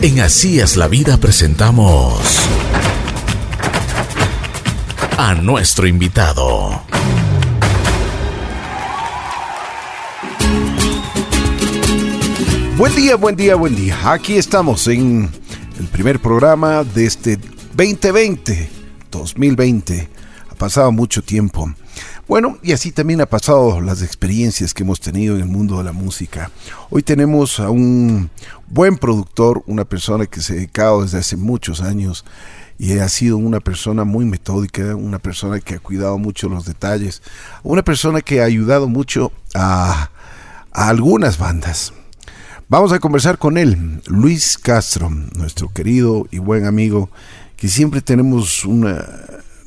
En Así es la vida presentamos a nuestro invitado. Buen día, buen día, buen día. Aquí estamos en el primer programa de este 2020, 2020. Ha pasado mucho tiempo. Bueno, y así también ha pasado las experiencias que hemos tenido en el mundo de la música. Hoy tenemos a un buen productor, una persona que se ha dedicado desde hace muchos años y ha sido una persona muy metódica, una persona que ha cuidado mucho los detalles, una persona que ha ayudado mucho a, a algunas bandas. Vamos a conversar con él, Luis Castro, nuestro querido y buen amigo, que siempre tenemos una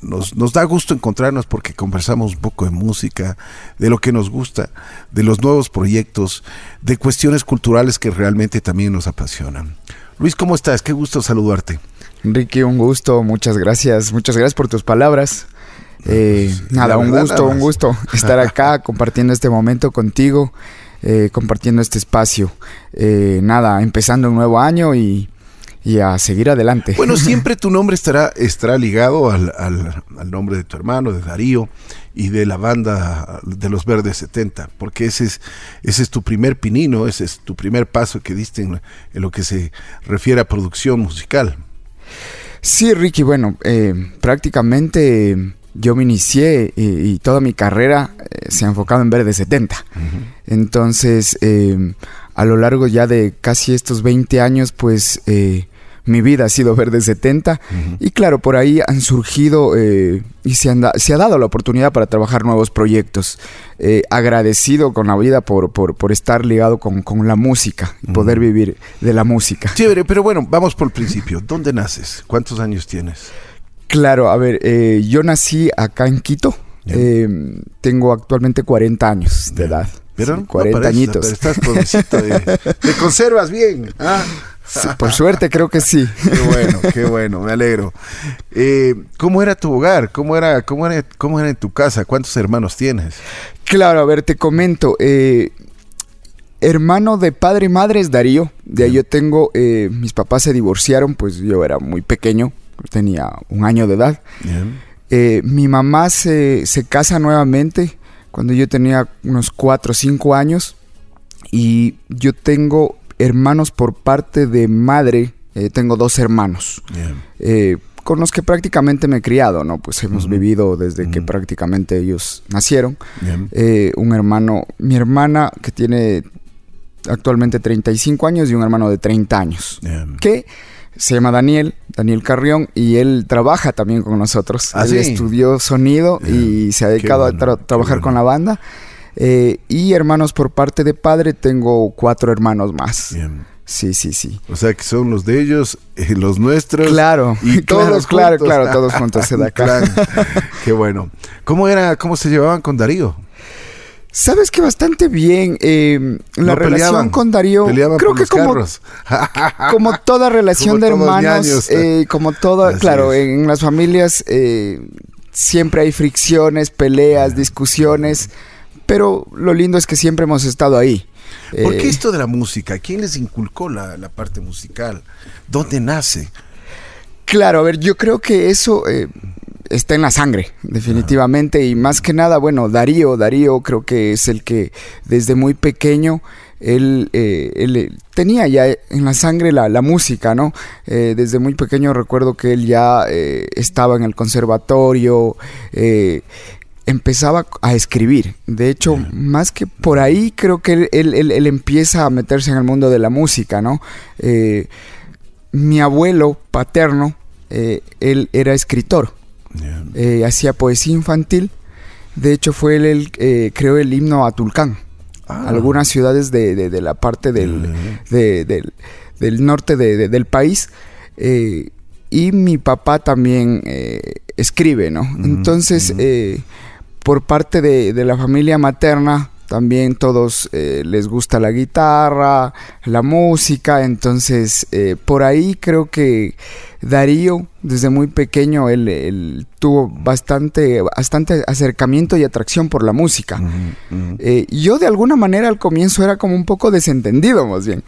nos, nos, da gusto encontrarnos porque conversamos un poco de música, de lo que nos gusta, de los nuevos proyectos, de cuestiones culturales que realmente también nos apasionan. Luis, ¿cómo estás? Qué gusto saludarte. Enrique, un gusto, muchas gracias, muchas gracias por tus palabras. Eh, pues, nada, un gusto, un gusto estar acá compartiendo este momento contigo, eh, compartiendo este espacio. Eh, nada, empezando un nuevo año y y a seguir adelante. Bueno, siempre tu nombre estará, estará ligado al, al, nombre de tu hermano, de Darío, y de la banda de los Verdes 70, porque ese es, ese es tu primer pinino, ese es tu primer paso que diste en, lo que se refiere a producción musical. Sí, Ricky, bueno, eh, prácticamente yo me inicié y, toda mi carrera eh, se ha enfocado en Verdes 70. Entonces, eh, a lo largo ya de casi estos 20 años, pues mi vida ha sido Verde 70 y claro, por ahí han surgido eh, y se, se, ha dado la oportunidad para trabajar nuevos proyectos. Eh, agradecido con la vida por, por, estar ligado con, la música y poder vivir de la música. Chévere, pero bueno, vamos por el principio. ¿Dónde naces? ¿Cuántos años tienes? Claro, a ver, eh, yo nací acá en Quito. tengo actualmente 40 años de edad. Pero 40 añitos. estás te conservas bien. ¿ah? Por suerte creo que sí. Qué bueno, qué bueno, me alegro. Eh, ¿Cómo era tu hogar? ¿Cómo era, cómo, era, ¿Cómo era en tu casa? ¿Cuántos hermanos tienes? Claro, a ver, te comento. Eh, hermano de padre y madre es Darío. De ahí yo tengo, eh, mis papás se divorciaron, pues yo era muy pequeño, tenía un año de edad. mi mamá se, se casa nuevamente cuando yo tenía unos 4 o 5 años. Y yo tengo hermanos por parte de madre, eh, tengo dos hermanos. Eh, con los que prácticamente me he criado, ¿no? Pues hemos vivido desde que prácticamente ellos nacieron. Eh, un hermano, mi hermana que tiene actualmente 35 años y un hermano de 30 años. Que se llama Daniel, Daniel Carrión, y él trabaja también con nosotros. ¿Ah, él estudió sonido y se ha dedicado a trabajar con la banda. Eh, y hermanos por parte de padre, tengo cuatro hermanos más. Bien. Sí, sí, sí. O sea que son los de ellos, eh, los nuestros. Claro, y todos claro, claro, claro, todos juntos de acá. Qué bueno. ¿Cómo era, cómo se llevaban con Darío? Sabes que bastante bien. Eh, la relación con Darío. Creo que como, como toda relación de hermanos, como toda, claro, en las familias siempre hay fricciones, peleas, discusiones. Pero lo lindo es que siempre hemos estado ahí. ¿Por qué eh, esto de la música? ¿Quién les inculcó la, parte musical? ¿Dónde nace? Claro, a ver, yo creo que eso eh, está en la sangre, definitivamente. Y más que nada, bueno, Darío, Darío creo que es el que desde muy pequeño él, eh, tenía ya en la sangre la, música, ¿no? desde muy pequeño recuerdo que él ya estaba en el conservatorio, empezaba a escribir. De hecho, más que por ahí, creo que él, empieza a meterse en el mundo de la música, ¿no? Eh, mi abuelo paterno, eh, él era escritor, eh, hacía poesía infantil. De hecho, fue él el que creó el himno a Tulcán. Ah. Algunas ciudades de, la parte del, del, norte del país. y mi papá también escribe, ¿no? Entonces, por parte de, la familia materna, también todos eh, les gusta la guitarra, la música, entonces eh, por ahí creo que Darío desde muy pequeño él, tuvo bastante, bastante acercamiento y atracción por la música. Eh, yo de alguna manera al comienzo era como un poco desentendido más bien.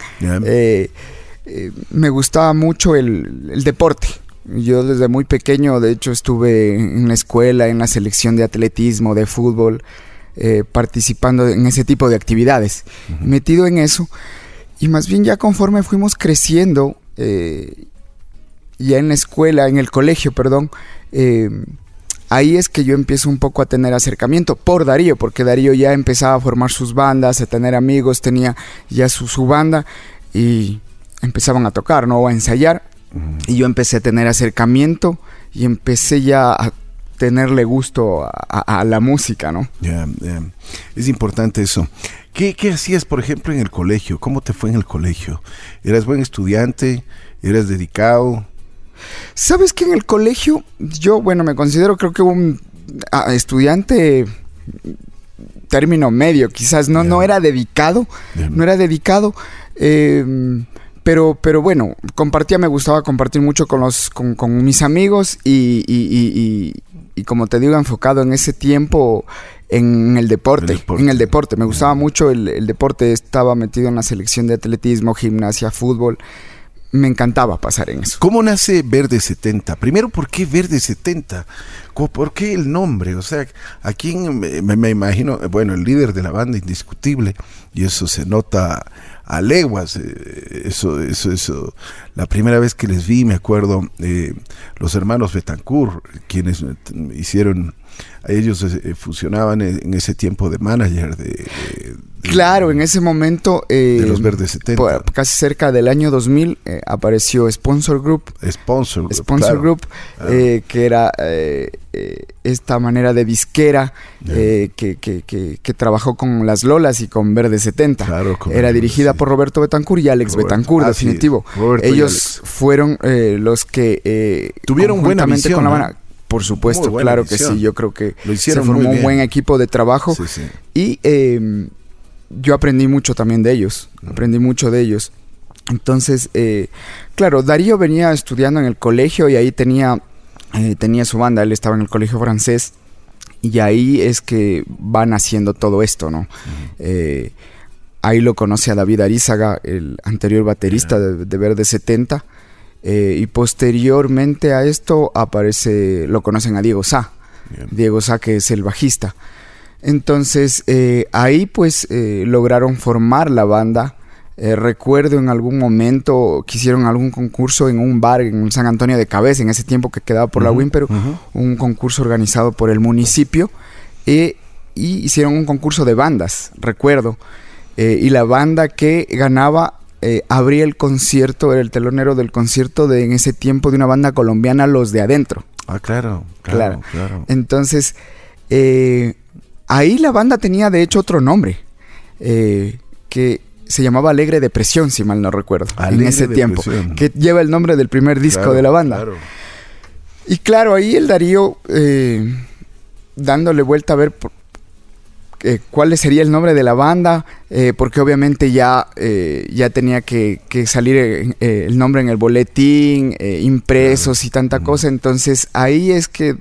me gustaba mucho el, el deporte. Yo desde muy pequeño, de hecho, estuve en la escuela, en la selección de atletismo, de fútbol, eh, participando en ese tipo de actividades, metido en eso. Y más bien ya conforme fuimos creciendo, eh, ya en la escuela, en el colegio, perdón, eh, ahí es que yo empiezo un poco a tener acercamiento por Darío, porque Darío ya empezaba a formar sus bandas, a tener amigos, tenía ya su, su banda y empezaban a tocar, ¿no? O a ensayar. Y yo empecé a tener acercamiento y empecé ya a tenerle gusto a, a- a la música, ¿no? Es importante eso. ¿Qué, ¿Qué hacías, por ejemplo, en el colegio? ¿Cómo te fue en el colegio? ¿Eras buen estudiante? ¿Eras dedicado? ¿Sabes que en el colegio yo, bueno, me considero creo que un estudiante término medio, quizás no, no era dedicado, no era dedicado, eh, pero, pero bueno, compartía, me gustaba compartir mucho con los, con, con mis amigos y, y- y- y- y como te digo, enfocado en ese tiempo en el deporte, El deporte. en el deporte, me gustaba mucho el, el deporte, estaba metido en la selección de atletismo, gimnasia, fútbol, me encantaba pasar en eso. ¿Cómo nace Verde 70? Primero, ¿por qué Verde 70? ¿Cómo- ¿Por qué el nombre? O sea, ¿a quién me, me- imagino? Bueno, el líder de la banda, indiscutible, y eso se nota a leguas. eh, Eso, eso, eso. La primera vez que les vi, me acuerdo, eh, los hermanos Betancourt, quienes hicieron, ellos eh, funcionaban en en ese tiempo de manager de, Claro, en ese momento... eh, de los Verdes 70. por- casi cerca del año 2000 eh, apareció Sponsor Group. Sponsor. Sponsor claro. Group, claro. eh, que era eh, eh, esta manera de disquera eh, que, que- que- que trabajó con Las Lolas y con Verde 70. Claro, con era dirigida sí. por Roberto Betancourt y Alex Roberto. Es, definitivo. Ellos fueron eh, los que... eh, Tuvieron buena visión, con la Por supuesto, claro que sí. Yo creo que Lo hicieron se formó un buen equipo de trabajo. Sí, sí. Y eh, yo aprendí mucho también de ellos, aprendí mucho de ellos. Entonces, eh, claro, Darío venía estudiando en el colegio y ahí tenía, eh, tenía su banda, él estaba en el colegio francés y ahí es que van haciendo todo esto, ¿no? Eh, ahí lo conoce a David Arizaga, el anterior baterista de, de Verde 70. Eh, y posteriormente a esto aparece, lo conocen a Diego Sá. Bien. Diego Sá, que es el bajista. Entonces, eh, ahí pues eh, lograron formar la banda. Eh, recuerdo en algún momento que hicieron algún concurso en un bar en San Antonio de Cabeza, en ese tiempo que quedaba por la Ujú, WIM, pero ujú. un concurso organizado por el municipio. y hicieron un concurso de bandas, recuerdo. Y la banda que ganaba eh, abría el concierto, era el telonero del concierto de en ese tiempo de una banda colombiana, Los de Adentro. Ah, claro, claro, Claro. claro. Entonces, eh, ahí la banda tenía de hecho otro nombre, eh, que se llamaba Alegre Depresión, si mal no recuerdo, en ese tiempo, que lleva el nombre del primer disco Claro, de la banda. claro. Y claro, ahí el Darío eh, dándole vuelta a ver por- eh, cuál sería el nombre de la banda, eh, porque obviamente ya, eh, ya tenía que, que salir eh, el nombre en el boletín, impresos y tanta cosa. Entonces ahí es que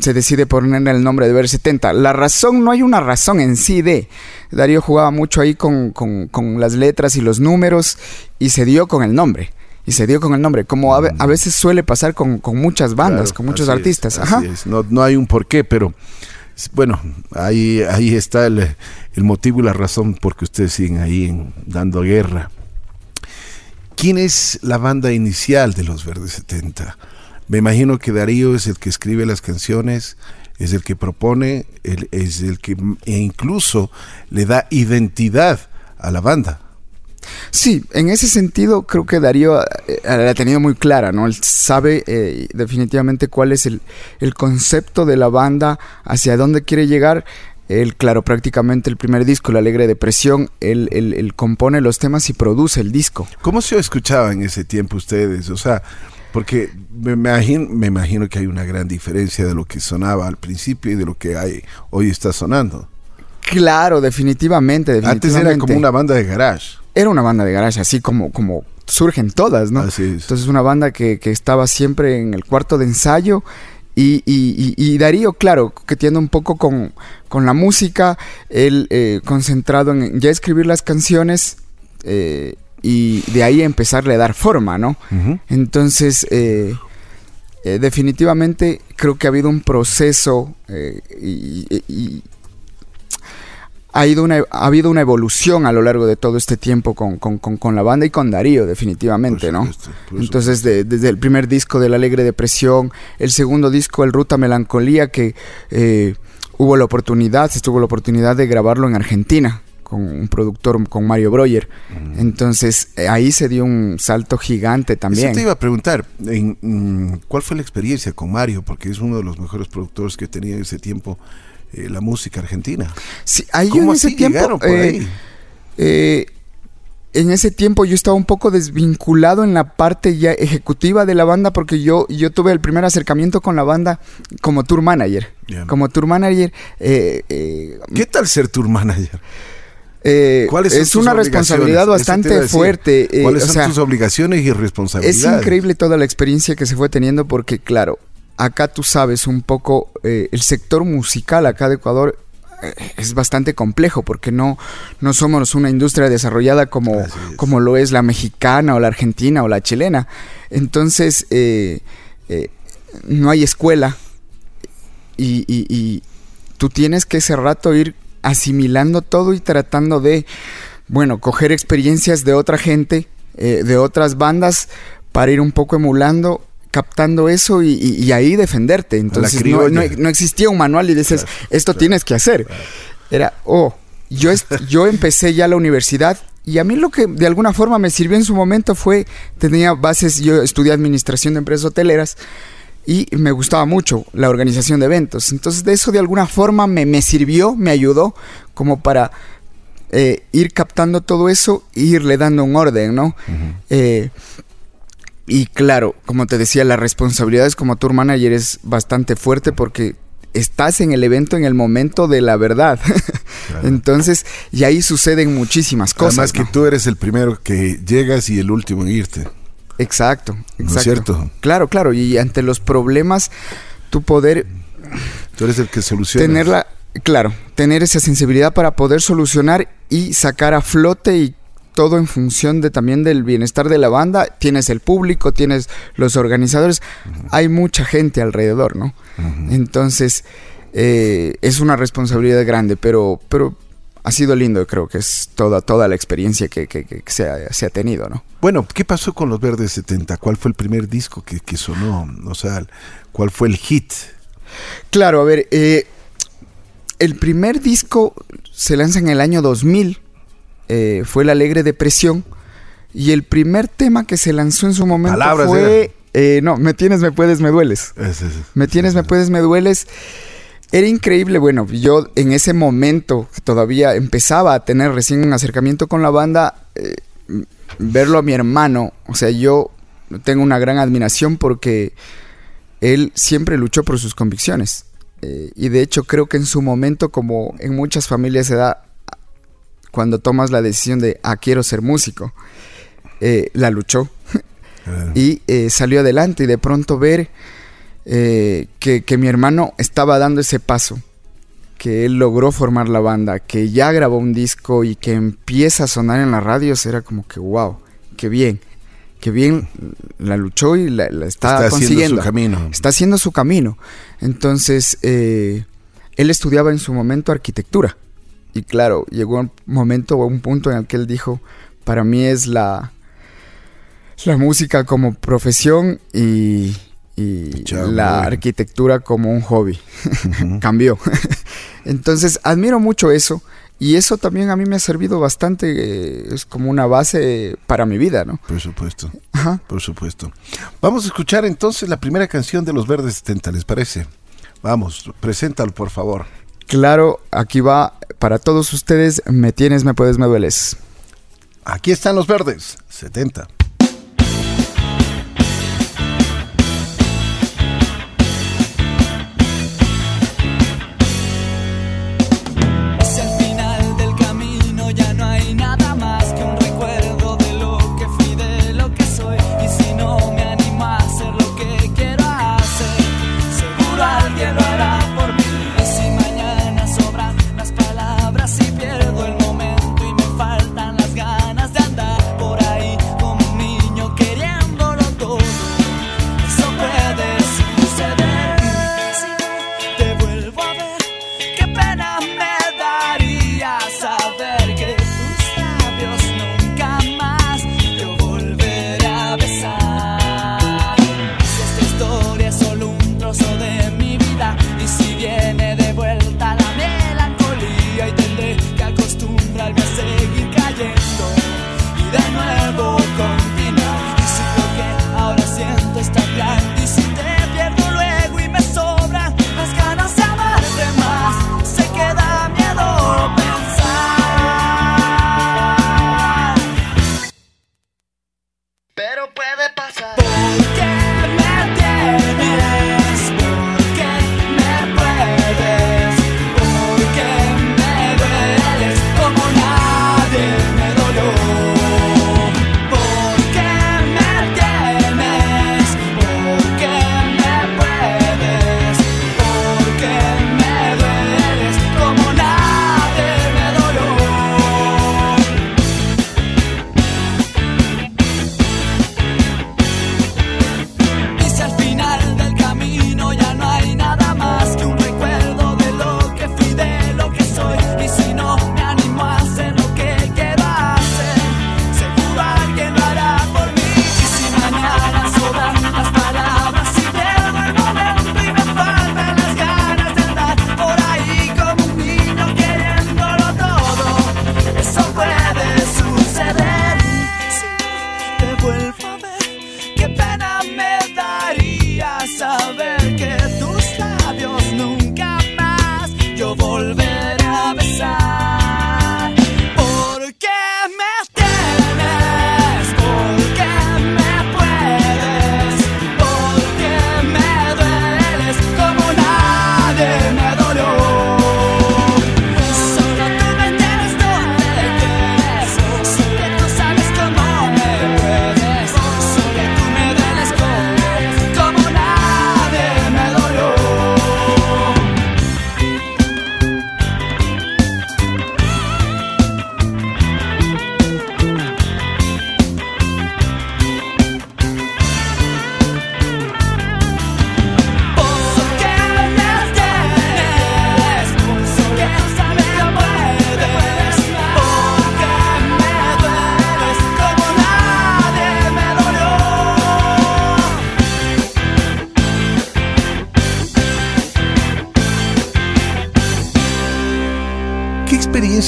se decide poner el nombre de Ver 70. La razón, no hay una razón en sí de. Darío jugaba mucho ahí con, con- con las letras y los números y se dio con el nombre. Y se dio con el nombre, como a, a veces suele pasar con, con muchas bandas, Claro, con muchos es, artistas. Ajá. es. No, no hay un porqué, pero bueno, ahí, ahí está el, el motivo y la razón por que ustedes siguen ahí en- dando guerra. ¿Quién es la banda inicial de los Verdes 70? Me imagino que Darío es el que escribe las canciones, es el que propone, es el que e incluso le da identidad a la banda. Sí, en ese sentido creo que Darío eh, la ha tenido muy clara, ¿no? Él sabe eh, definitivamente cuál es el, el concepto de la banda, hacia dónde quiere llegar. Él, claro, prácticamente el primer disco, La Alegre Depresión, él, él- él compone los temas y produce el disco. ¿Cómo se escuchaba en ese tiempo ustedes? O sea, porque me imagino, me imagino que hay una gran diferencia de lo que sonaba al principio y de lo que hay hoy está sonando. Claro, definitivamente, definitivamente. Antes era como una banda de garage. Era una banda de garage, así como, como surgen todas, ¿no? Así es. Entonces una banda que, que estaba siempre en el cuarto de ensayo y, y- Darío, claro, que tiene un poco con, con la música, él eh, concentrado en ya escribir las canciones, eh, y de ahí empezarle a dar forma, ¿no? Entonces, eh, definitivamente creo que ha habido un proceso y, ha, ido una, ha habido una evolución a lo largo de todo este tiempo con, con, la banda y con Darío, definitivamente, ¿no? Entonces, desde el primer disco de La Alegre Depresión, el segundo disco, El Ruta Melancolía, que hubo la oportunidad, se tuvo la oportunidad de grabarlo en Argentina con un productor, con Mario Breuer. Entonces eh, ahí se dio un salto gigante también. Eso te iba a preguntar, en, mm, ¿cuál fue la experiencia con Mario? Porque es uno de los mejores productores que tenía en ese tiempo eh, la música argentina. Sí, ahí en ese tiempo... Eh, en ese tiempo yo estaba un poco desvinculado en la parte ya ejecutiva de la banda porque yo, yo tuve el primer acercamiento con la banda como tour manager. Como tour manager. ¿Qué tal ser tour manager? Eh, es una responsabilidad bastante fuerte. Eh, ¿Cuáles son tus obligaciones y responsabilidades? Es increíble toda la experiencia que se fue teniendo porque, claro, acá tú sabes un poco, eh, el sector musical acá de Ecuador es bastante complejo porque no, no somos una industria desarrollada como, como lo es la mexicana o la argentina o la chilena. Entonces, no hay escuela y, y, tú tienes que ese rato ir asimilando todo y tratando de, bueno, coger experiencias de otra gente, eh, de otras bandas, para ir un poco emulando captando eso y, ahí defenderte. Entonces no, existía un manual y dices, esto tienes que hacer. Era, oh, yo, yo empecé ya la universidad y a mí lo que de alguna forma me sirvió en su momento fue, tenía bases, yo estudié administración de empresas hoteleras y me gustaba mucho la organización de eventos. Entonces de eso de alguna forma me, me sirvió, me ayudó como para eh, ir captando todo eso e irle dando un orden, ¿no? Eh, y claro, como te decía, la responsabilidad es como tour manager es bastante fuerte porque estás en el evento en el momento de la verdad. Entonces, y ahí suceden muchísimas cosas. Además que tú eres el primero que llegas y el último en irte. Exacto, exacto. es cierto? Claro, claro. Y ante los problemas, tu poder. Tú eres el que soluciona. Tenerla, claro, tener esa sensibilidad para poder solucionar y sacar a flote y todo en función de también del bienestar de la banda. Tienes el público, tienes los organizadores, hay mucha gente alrededor, ¿no? Entonces, eh, es una responsabilidad grande, pero, pero ha sido lindo, creo que es toda, toda la experiencia que, se, ha, tenido, ¿no? Bueno, ¿qué pasó con los Verdes 70? ¿Cuál fue el primer disco que, sonó? O sea, ¿cuál fue el hit? Claro, a ver, eh, el primer disco se lanza en el año 2000, eh, fue La Alegre Depresión, y el primer tema que se lanzó en su momento fue... Eh, no, Me Tienes, Me Puedes, Me Dueles. me Tienes, Me Puedes, Me Dueles. Era increíble, bueno, yo en ese momento todavía empezaba a tener recién un acercamiento con la banda, eh, verlo a mi hermano, o sea, yo tengo una gran admiración porque él siempre luchó por sus convicciones. Eh, y de hecho creo que en su momento, como en muchas familias se da, cuando tomas la decisión de, ah, quiero ser músico, eh, la luchó. y salió adelante y de pronto ver eh, que, mi hermano estaba dando ese paso, que él logró formar la banda, que ya grabó un disco y que empieza a sonar en las radios, era como que wow, qué bien, qué bien la luchó y la, está, consiguiendo. su camino. Está haciendo su camino. Entonces, eh, él estudiaba en su momento arquitectura. Y claro, llegó un momento o un punto en el que él dijo, para mí es la, la música como profesión y, y la arquitectura como un hobby. Cambió. Entonces, admiro mucho eso. Y eso también a mí me ha servido bastante, eh, es como una base para mi vida, ¿no? Por supuesto. Por supuesto. Vamos a escuchar entonces la primera canción de Los Verdes 70, ¿les parece? Vamos, preséntalo, por favor. Claro, aquí va para todos ustedes, me tienes, me puedes, me dueles. Aquí están Los Verdes 70.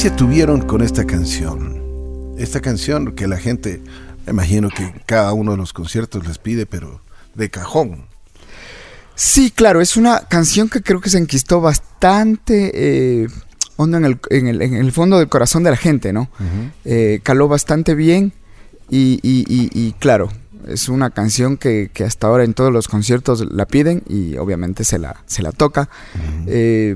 Experiencia tuvieron con esta canción? Esta canción que la gente, me imagino que cada uno de los conciertos les pide, pero de cajón. Sí, claro, es una canción que creo que se enquistó bastante eh, hondo en el, en, el, en el, fondo del corazón de la gente, ¿no? eh, caló bastante bien y, y, y, y, claro, es una canción que, que, hasta ahora en todos los conciertos la piden y obviamente se la, se la toca. eh,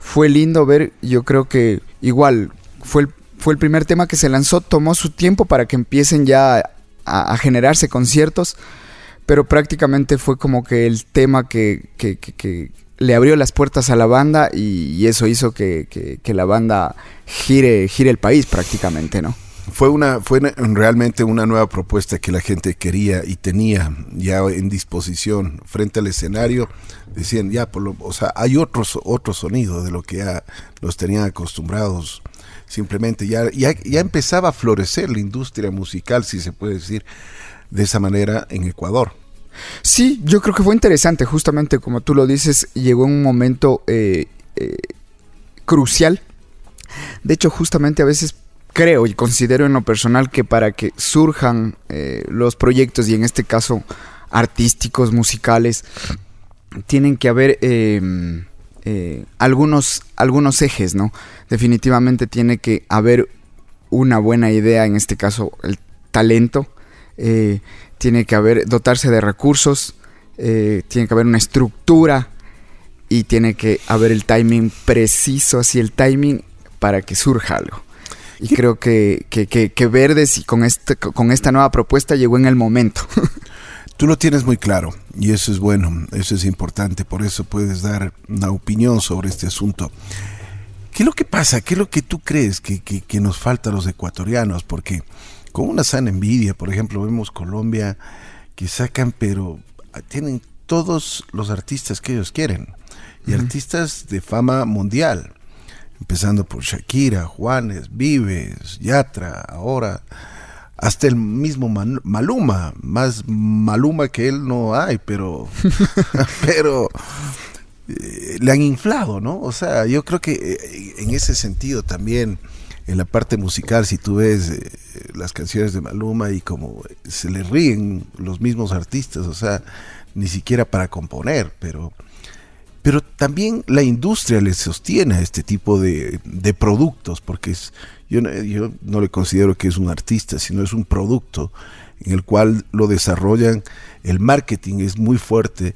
fue lindo ver, yo creo que igual fue el, fue el primer tema que se lanzó, tomó su tiempo para que empiecen ya a, generarse conciertos pero prácticamente fue como que el tema que, que le abrió las puertas a la banda y, y eso hizo que, la banda gire, gire el país prácticamente, ¿no? Fue, una, fue realmente una nueva propuesta que la gente quería y tenía ya en disposición frente al escenario. Decían, ya, por lo, o sea, hay otros, otro sonido de lo que ya los tenían acostumbrados. Simplemente ya, ya, ya empezaba a florecer la industria musical, si se puede decir de esa manera, en Ecuador. Sí, yo creo que fue interesante, justamente como tú lo dices, llegó un momento eh, eh, crucial. De hecho, justamente a veces creo y considero en lo personal que para que surjan eh, los proyectos, y en este caso artísticos, musicales, tienen que haber eh, algunos, algunos ejes, ¿no? Definitivamente tiene que haber una buena idea, en este caso el talento, eh, tiene que haber, dotarse de recursos, eh, tiene que haber una estructura y tiene que haber el timing preciso, así el timing para que surja algo. Y creo que, que, que, que Verdes y con, este, con esta nueva propuesta llegó en el momento. Tú lo tienes muy claro y eso es bueno, eso es importante, por eso puedes dar una opinión sobre este asunto. ¿Qué es lo que pasa? ¿Qué es lo que tú crees que, que, que nos falta a los ecuatorianos? Porque con una sana envidia, por ejemplo, vemos Colombia que sacan, pero tienen todos los artistas que ellos quieren y uh -huh. artistas de fama mundial, empezando por Shakira, Juanes, Vives, Yatra, ahora hasta el mismo Maluma, más Maluma que él no hay, pero pero eh, le han inflado, ¿no? O sea, yo creo que eh, en ese sentido también en la parte musical, si tú ves eh, las canciones de Maluma y como se le ríen los mismos artistas, o sea, ni siquiera para componer, pero, pero también la industria le sostiene a este tipo de, de productos, porque es, yo, yo no le considero que es un artista, sino es un producto en el cual lo desarrollan, el marketing es muy fuerte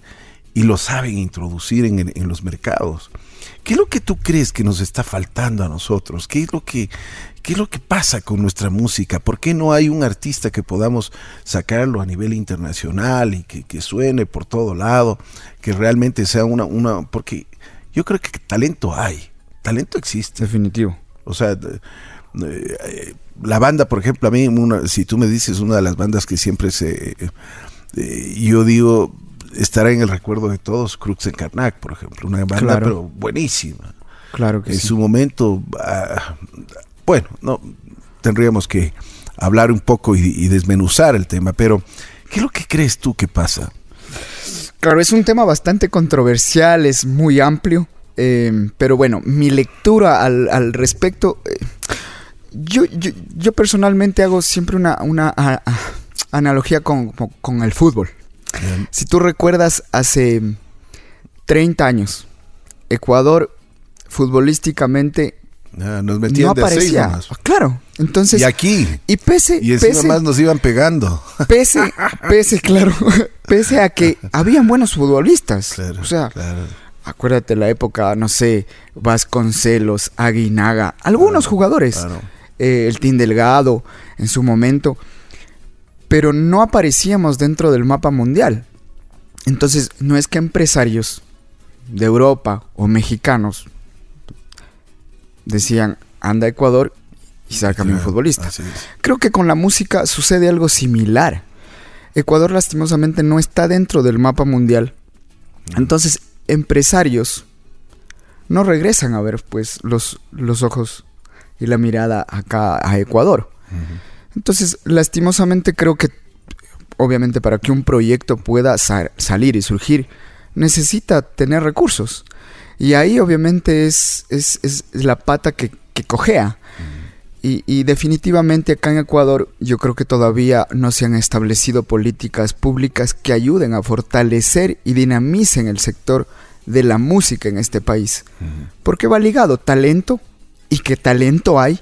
y lo saben introducir en, en los mercados. ¿Qué es lo que tú crees que nos está faltando a nosotros? ¿Qué es lo que, qué es lo que pasa con nuestra música? ¿Por qué no hay un artista que podamos sacarlo a nivel internacional y que, que suene por todo lado? Que realmente sea una, una... Porque yo creo que talento hay, talento existe. Definitivo. O sea, eh, la banda, por ejemplo, a mí, una, si tú me dices una de las bandas que siempre se... Eh, yo digo, estará en el recuerdo de todos, Crux en Karnak, por ejemplo, una banda claro. pero buenísima. Claro que en sí. su momento, uh, bueno, no tendríamos que hablar un poco y, y, desmenuzar el tema, pero ¿qué es lo que crees tú que pasa? Claro, es un tema bastante controversial, es muy amplio, eh, pero bueno, mi lectura al, al respecto, eh, yo, yo, yo, personalmente hago siempre una, una a, a, analogía con, con el fútbol. Bien. Si tú recuerdas, hace 30 años, Ecuador futbolísticamente ah, nos metían no de aparecía. Seis claro, entonces y aquí y pese y encima pese, más nos iban pegando. Pese, pese, claro, pese a que habían buenos futbolistas, claro, o sea. Claro. Acuérdate la época, no sé, Vasconcelos, Aguinaga, algunos claro, jugadores, eh, el Team Delgado en su momento, pero no aparecíamos dentro del mapa mundial. Entonces, no es que empresarios de Europa o mexicanos decían, anda a Ecuador y sácame un futbolista. Creo que con la música sucede algo similar. Ecuador lastimosamente no está dentro del mapa mundial. Entonces, empresarios no regresan a ver pues los, los ojos y la mirada acá a Ecuador. Uh -huh. Entonces, lastimosamente creo que, obviamente, para que un proyecto pueda sa salir y surgir, necesita tener recursos. Y ahí, obviamente, es, es, es la pata que, que cojea. Y, definitivamente acá en Ecuador yo creo que todavía no se han establecido políticas públicas que ayuden a fortalecer y dinamicen el sector de la música en este país. Porque va ligado talento y que talento hay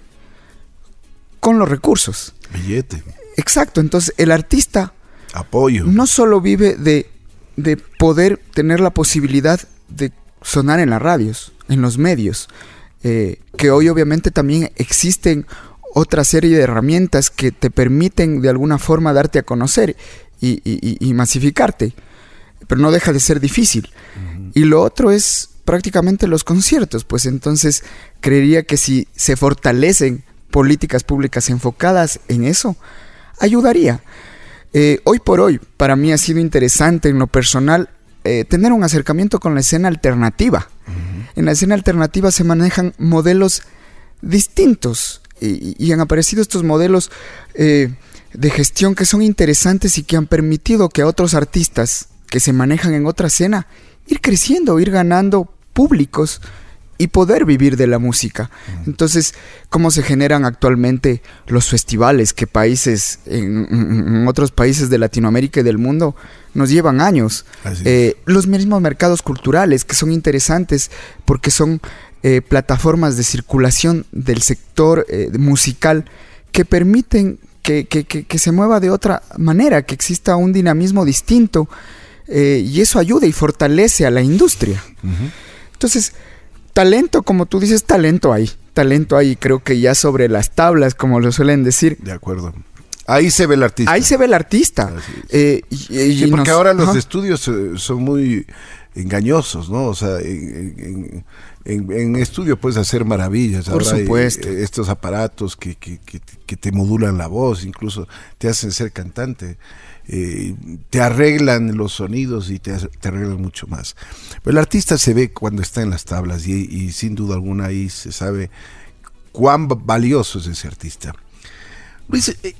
con los recursos. Billete. Exacto, entonces el artista apoyo. No solo vive de, de poder tener la posibilidad de sonar en las radios, en los medios, eh, que hoy obviamente también existen otra serie de herramientas que te permiten de alguna forma darte a conocer y, masificarte, pero no deja de ser difícil. Y lo otro es prácticamente los conciertos, pues entonces creería que si se fortalecen políticas públicas enfocadas en eso, ayudaría. Eh, hoy por hoy, para mí ha sido interesante en lo personal eh, tener un acercamiento con la escena alternativa. En la escena alternativa se manejan modelos distintos y, han aparecido estos modelos eh, de gestión que son interesantes y que han permitido que a otros artistas que se manejan en otra escena ir creciendo, ir ganando públicos y poder vivir de la música. Entonces, ¿cómo se generan actualmente los festivales que países, en, otros países de Latinoamérica y del mundo, nos llevan años? Eh, los mismos mercados culturales que son interesantes porque son eh, plataformas de circulación del sector eh, musical que permiten que, se mueva de otra manera, que exista un dinamismo distinto y eso ayuda y fortalece a la industria. Entonces, talento, como tú dices, talento hay. Talento hay, creo que ya sobre las tablas, como lo suelen decir. De acuerdo. Ahí se ve el artista. Ahí se ve el artista. Eh, y, porque ahora los estudios eh, son muy engañosos, ¿no? O sea, en, estudio puedes hacer maravillas. Por supuesto. Eh, estos aparatos que, que, que, te modulan la voz, incluso te hacen ser cantante. Eh, te arreglan los sonidos y te, arreglan mucho más. Pero el artista se ve cuando está en las tablas y, sin duda alguna ahí se sabe cuán valioso es ese artista. Luis, eh,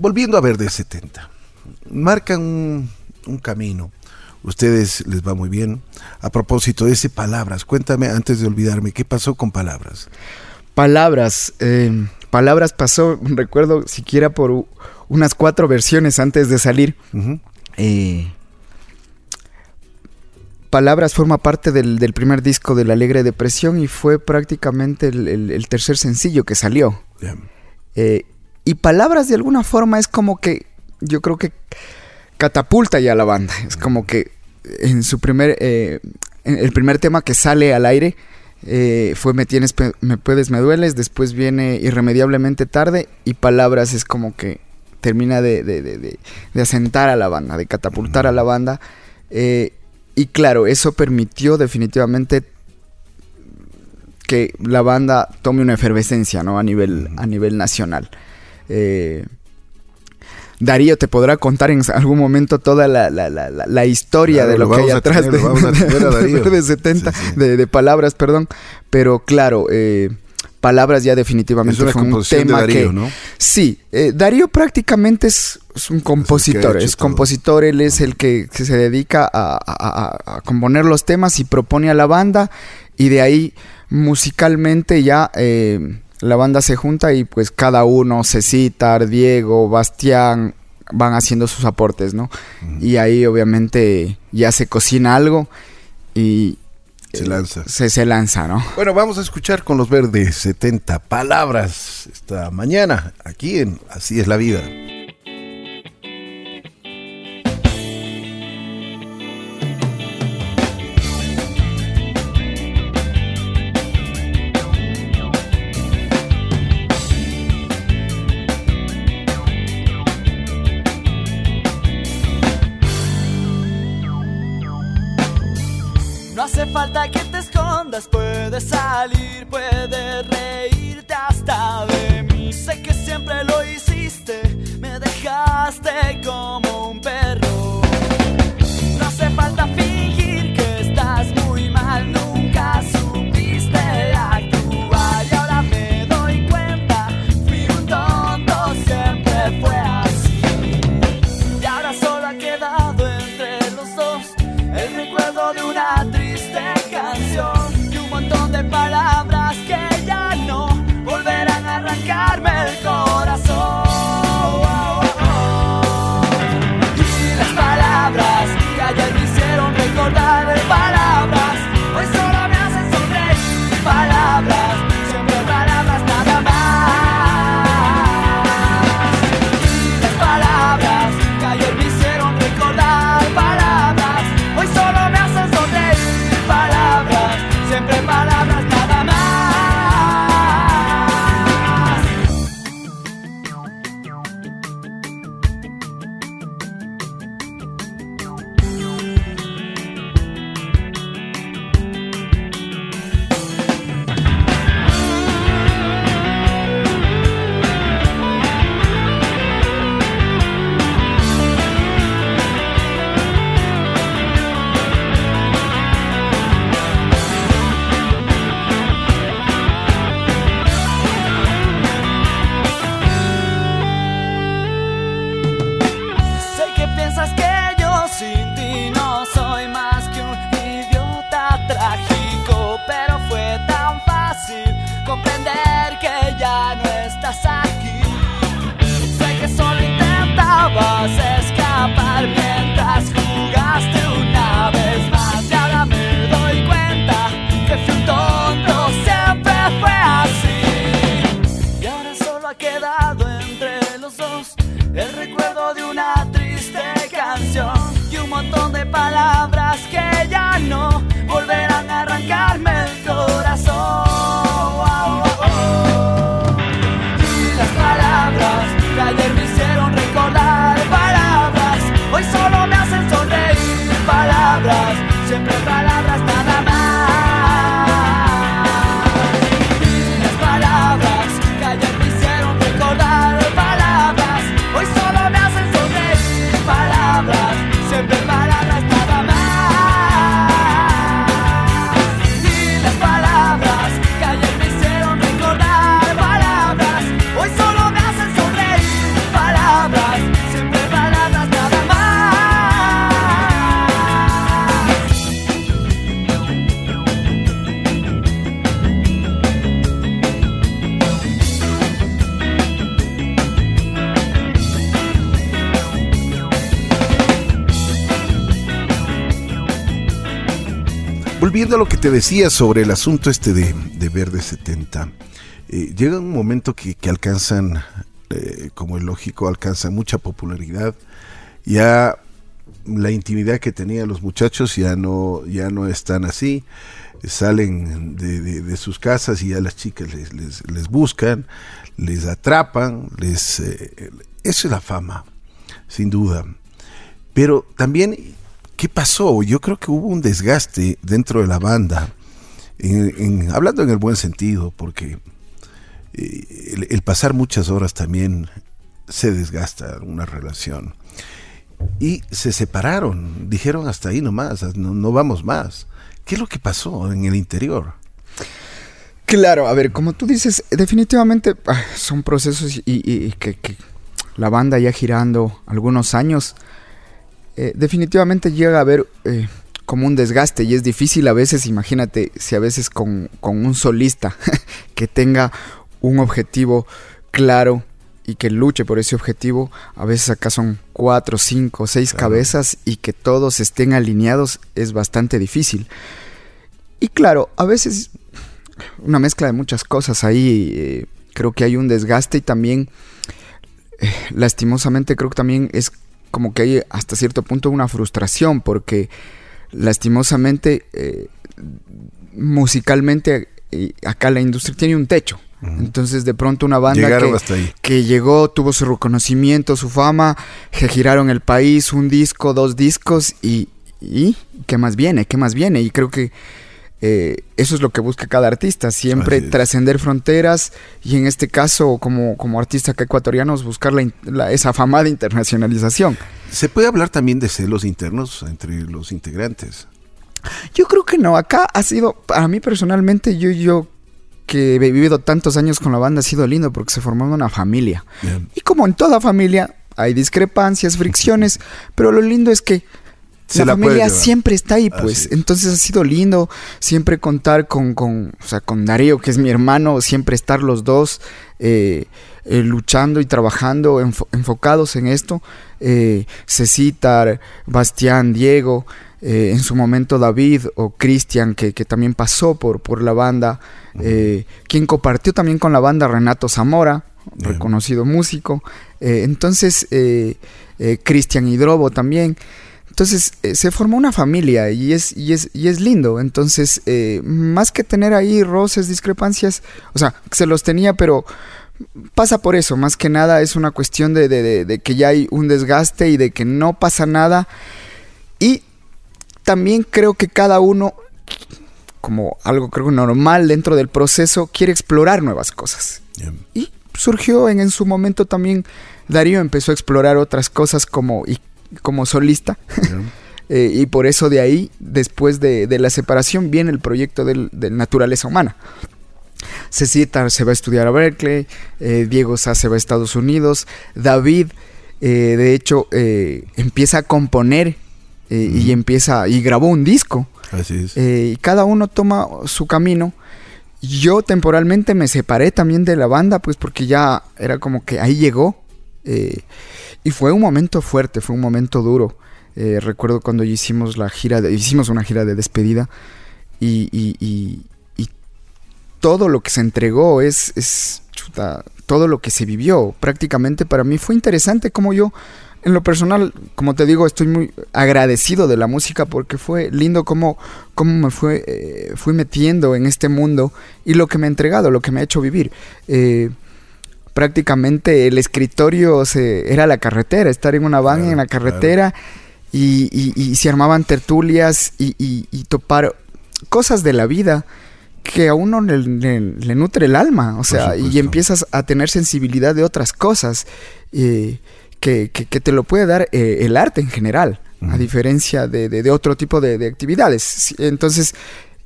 volviendo a ver de 70, marcan un, un camino ustedes les va muy bien. A propósito de ese Palabras, cuéntame antes de olvidarme, ¿qué pasó con Palabras? Palabras, eh, Palabras pasó, recuerdo siquiera por unas cuatro versiones antes de salir. Eh, Palabras forma parte del, primer disco de La Alegre Depresión y fue prácticamente el, tercer sencillo que salió. Eh, y Palabras de alguna forma es como que, yo creo que catapulta ya a la banda. Es como que en su primer, eh, el primer tema que sale al aire fue Me tienes, me puedes, me dueles, después viene Irremediablemente tarde y Palabras es como que termina de, de, asentar a la banda, de catapultar a la banda. Eh, y claro, eso permitió definitivamente que la banda tome una efervescencia ¿no? a, nivel, a nivel nacional. Eh, Darío te podrá contar en algún momento toda la, historia de lo, que hay atrás de, de, 70, De, palabras, perdón. Pero claro, eh, palabras ya definitivamente es fue un tema Darío, que ¿no? sí eh, Darío prácticamente es, un compositor es, compositor él es el que, se dedica a, componer los temas y propone a la banda y de ahí musicalmente ya eh, la banda se junta y pues cada uno cita Diego Bastián van haciendo sus aportes no y ahí obviamente ya se cocina algo y, se lanza. Se, se lanza, ¿no? Bueno, vamos a escuchar con los verdes 70 palabras esta mañana aquí en Así es la vida. Palabras Volviendo a lo que te decía sobre el asunto este de, de Verde 70, eh, llega un momento que, alcanzan, eh, como es lógico, alcanzan mucha popularidad. Ya la intimidad que tenían los muchachos ya no, ya no están así. Salen de, sus casas y ya las chicas les, les- les buscan, les atrapan, les, eh, eso es la fama, sin duda. Pero también, ¿qué pasó? Yo creo que hubo un desgaste dentro de la banda, hablando en el buen sentido, porque eh, el, pasar muchas horas también se desgasta una relación. Y se separaron, dijeron hasta ahí nomás, no, vamos más. ¿Qué es lo que pasó en el interior? Claro, a ver, como tú dices, definitivamente ah, son procesos y, que la banda ya girando algunos años, eh, definitivamente llega a haber eh, como un desgaste y es difícil a veces, imagínate, si a veces con, con un solista que tenga un objetivo claro y que luche por ese objetivo, a veces acá son cuatro, cinco, seis Claro. cabezas y que todos estén alineados es bastante difícil. Y claro, a veces una mezcla de muchas cosas ahí. eh, creo que hay un desgaste y también, eh, lastimosamente, creo que también es como que hay hasta cierto punto una frustración porque lastimosamente, eh, musicalmente, eh, acá la industria tiene un techo. Entonces de pronto una banda que, que llegó, tuvo su reconocimiento, su fama, que giraron el país, un disco, dos discos y, y ¿qué más viene? ¿Qué más viene? Y creo que eh, eso es lo que busca cada artista, siempre trascender fronteras y en este caso como, como artista ecuatorianos buscar la in- la- esa afamada internacionalización. ¿Se puede hablar también de celos internos entre los integrantes? Yo creo que no, acá ha sido, para mí personalmente, yo, yo que he vivido tantos años con la banda, ha sido lindo porque se formó una familia. Bien. Y como en toda familia, hay discrepancias, fricciones, pero lo lindo es que Se la, familia siempre está ahí, pues. es. Entonces ha sido lindo siempre contar con, con, o sea, con Darío, que es mi hermano, siempre estar los dos eh, eh, luchando y trabajando, enfo- enfocados en esto. Eh, Cecitar, Bastián, Diego, eh, en su momento David o Cristian, que, que también pasó por, por la banda, eh, quien compartió también con la banda Renato Zamora, Bien. reconocido músico. Entonces, Cristian Hidrobo también. Entonces eh, se formó una familia y es, y es, y es lindo. Entonces, eh, más que tener ahí roces, discrepancias, o sea, se los tenía, pero pasa por eso. Más que nada es una cuestión de, de- de- de que ya hay un desgaste y de que no pasa nada. Y también creo que cada uno, como algo creo normal dentro del proceso, quiere explorar nuevas cosas. Y surgió en, en su momento también, Darío empezó a explorar otras cosas como, y, como solista. Eh, y por eso de ahí, después de, de la separación, viene el proyecto del, del Naturaleza Humana. Cecita se va a estudiar a Berkeley, eh, Diego Sá se va a Estados Unidos, David Eh, de hecho, empieza a componer y empieza y grabó un disco. Así es. Y cada uno toma su camino. Yo temporalmente me separé también de la banda, pues porque ya era como que ahí llegó. eh, y fue un momento fuerte, fue un momento duro. Eh, recuerdo cuando hicimos la gira, hicimos una gira de despedida y, y- y- todo lo que se entregó es, es todo lo que se vivió. Prácticamente para mí fue interesante como yo, en lo personal, como te digo, estoy muy agradecido de la música porque fue lindo como, como me fue, eh, fui metiendo en este mundo y lo que me ha entregado, lo que me ha hecho vivir. Eh, prácticamente el escritorio se, era la carretera, estar en una van Claro, en la carretera y, y- y se armaban tertulias y, topar cosas de la vida que a uno le, le- le nutre el alma, o sea, y empiezas a tener sensibilidad de otras cosas eh, que, que- que te lo puede dar eh, el arte en general, a diferencia de, de- de otro tipo de, de actividades. Entonces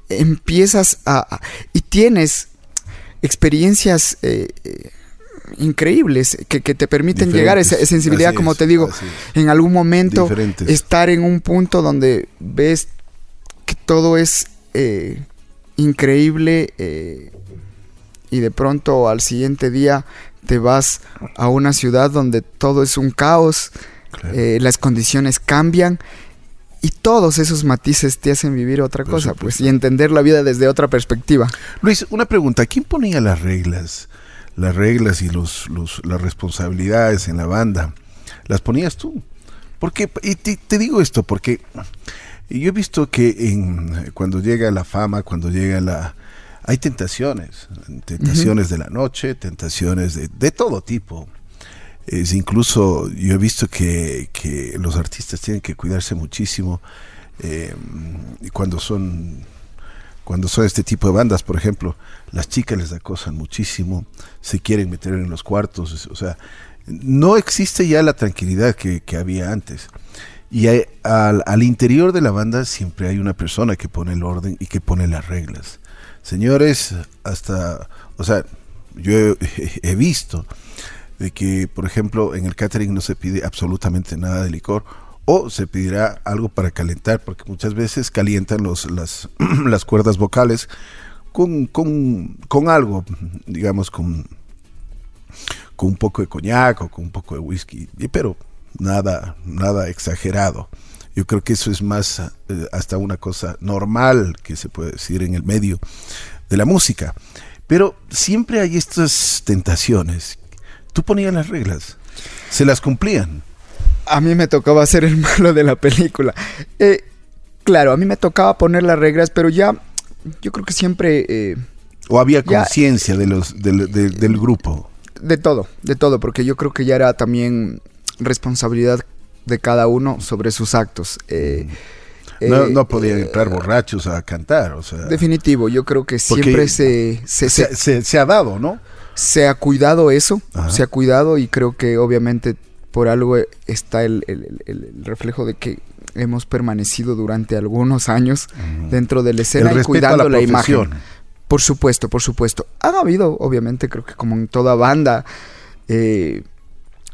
empiezas a... y tienes experiencias eh, increíbles que, que te permiten llegar a esa sensibilidad, Así como es, te digo, en algún momento Diferentes. estar en un punto donde ves que todo es eh, increíble eh, y de pronto al siguiente día te vas a una ciudad donde todo es un caos, Claro. eh, las condiciones cambian y todos esos matices te hacen vivir otra Por cosa, supuesto. pues, y entender la vida desde otra perspectiva. Luis, una pregunta. ¿Quién ponía las reglas? Las reglas y los, los- las responsabilidades en la banda. ¿Las ponías tú? Porque, y te, te digo esto porque yo he visto que en, cuando llega la fama, cuando llega la... Hay tentaciones, tentaciones de la noche, tentaciones de, de todo tipo. Es incluso, yo he visto que, que los artistas tienen que cuidarse muchísimo eh, cuando son cuando son este tipo de bandas, por ejemplo, las chicas les acosan muchísimo, se quieren meter en los cuartos, o sea, no existe ya la tranquilidad que, que había antes. Y al, al interior de la banda siempre hay una persona que pone el orden y que pone las reglas. Señores, hasta, o sea, yo he, he visto de que, por ejemplo, en el catering no se pide absolutamente nada de licor o se pedirá algo para calentar, porque muchas veces calientan los, las, las cuerdas vocales con, con, con algo, digamos, con, con un poco de coñac o con un poco de whisky, pero nada, nada exagerado. Yo creo que eso es más eh, hasta una cosa normal que se puede decir en el medio de la música. Pero siempre hay estas tentaciones. Tú ponías las reglas, se las cumplían. A mí me tocaba ser el malo de la película. Eh, claro, a mí me tocaba poner las reglas, pero ya yo creo que siempre eh, ¿O había conciencia de los, del, grupo? de todo, de todo, porque yo creo que ya era también responsabilidad de cada uno sobre sus actos. Eh, No, eh, no podían entrar borrachos a cantar, o sea, Definitivo, yo creo que siempre se, se, se- se, se- se ha dado, ¿no? se ha cuidado eso, Ajá. se ha cuidado y creo que obviamente por algo está el, el- el- el reflejo de que hemos permanecido durante algunos años dentro de la escena y cuidando la, la, imagen. Por supuesto, por supuesto. Han habido, obviamente, creo que como en toda banda, eh,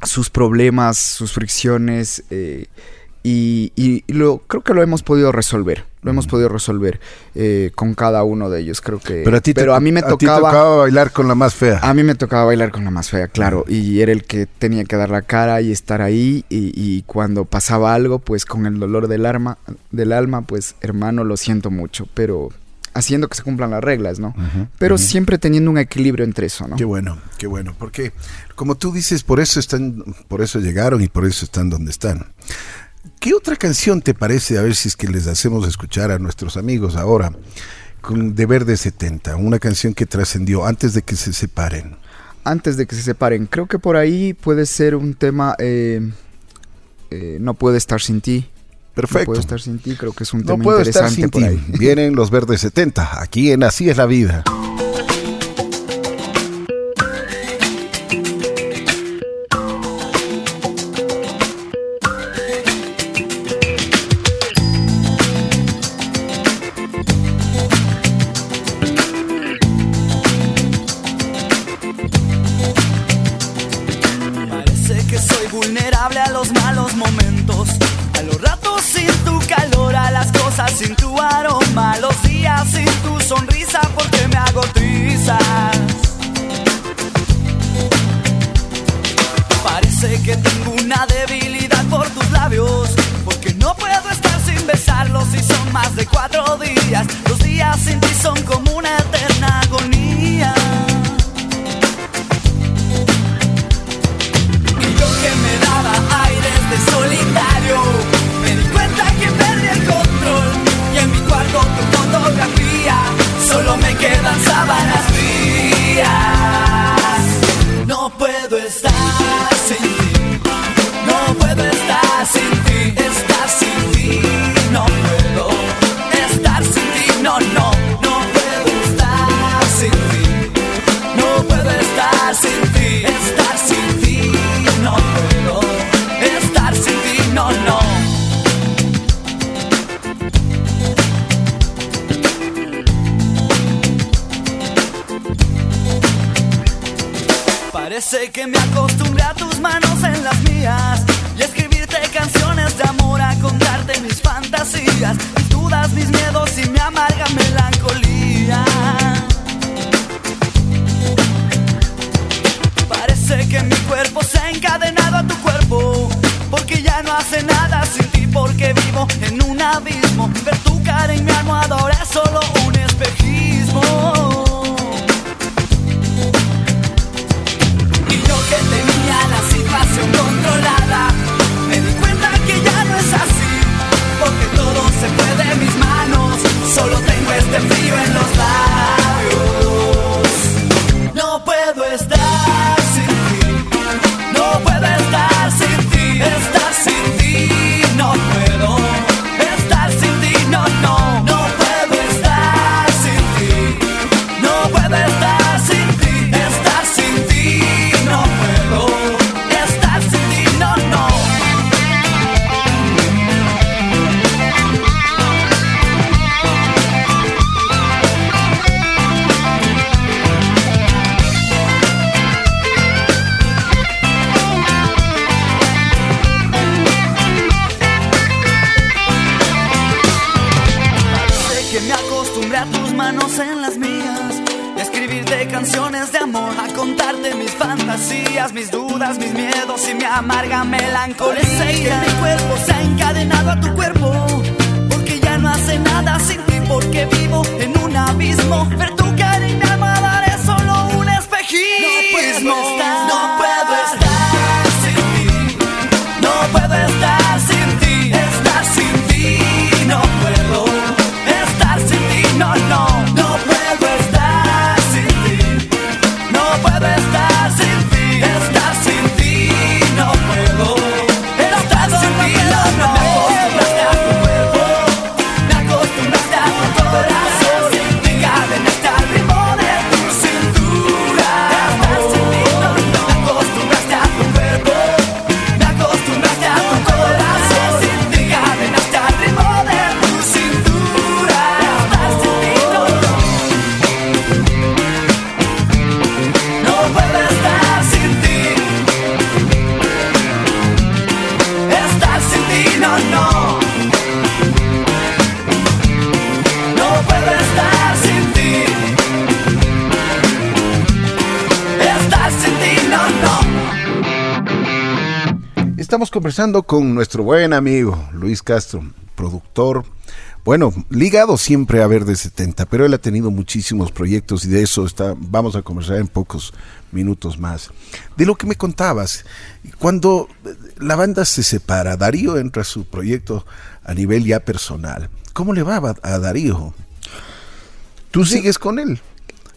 sus problemas, sus fricciones, eh, y, y- lo, creo que lo hemos podido resolver. Lo hemos podido resolver eh, con cada uno de ellos. Creo que. Pero a ti, te, a mí me ti tocaba. tocaba bailar con la más fea. A mí me tocaba bailar con la más fea, claro, y era el que tenía que dar la cara y estar ahí, y, y cuando pasaba algo, pues con el dolor del alma, del alma, pues hermano, lo siento mucho, pero haciendo que se cumplan las reglas, ¿no? Pero siempre teniendo un equilibrio entre eso, ¿no? Qué bueno, qué bueno, porque como tú dices, por eso están, por eso llegaron y por eso están donde están. ¿Qué otra canción te parece? A ver si es que les hacemos escuchar a nuestros amigos ahora con De Verde 70, una canción que trascendió antes de que se separen. Antes de que se separen, creo que por ahí puede ser un tema, eh, eh, no puede estar sin ti. No Perfecto. puedo estar sin ti, creo que es un No tema puedo estar interesante sin por ti. Vienen los Verdes 70, aquí en Así es la vida. amarga melancolía. Parece que mi cuerpo se ha encadenado a tu cuerpo, porque ya no hace nada sin ti, porque vivo en un abismo. Ver tu cara en mi almohadora es solo un espejismo. estamos conversando con nuestro buen amigo Luis Castro, productor. Bueno, ligado siempre a Verde 70, pero él ha tenido muchísimos proyectos y de eso está, vamos a conversar en pocos minutos más. De lo que me contabas, cuando la banda se separa, Darío entra a su proyecto a nivel ya personal. ¿Cómo le va a Darío? ¿Tú sí. sigues con él?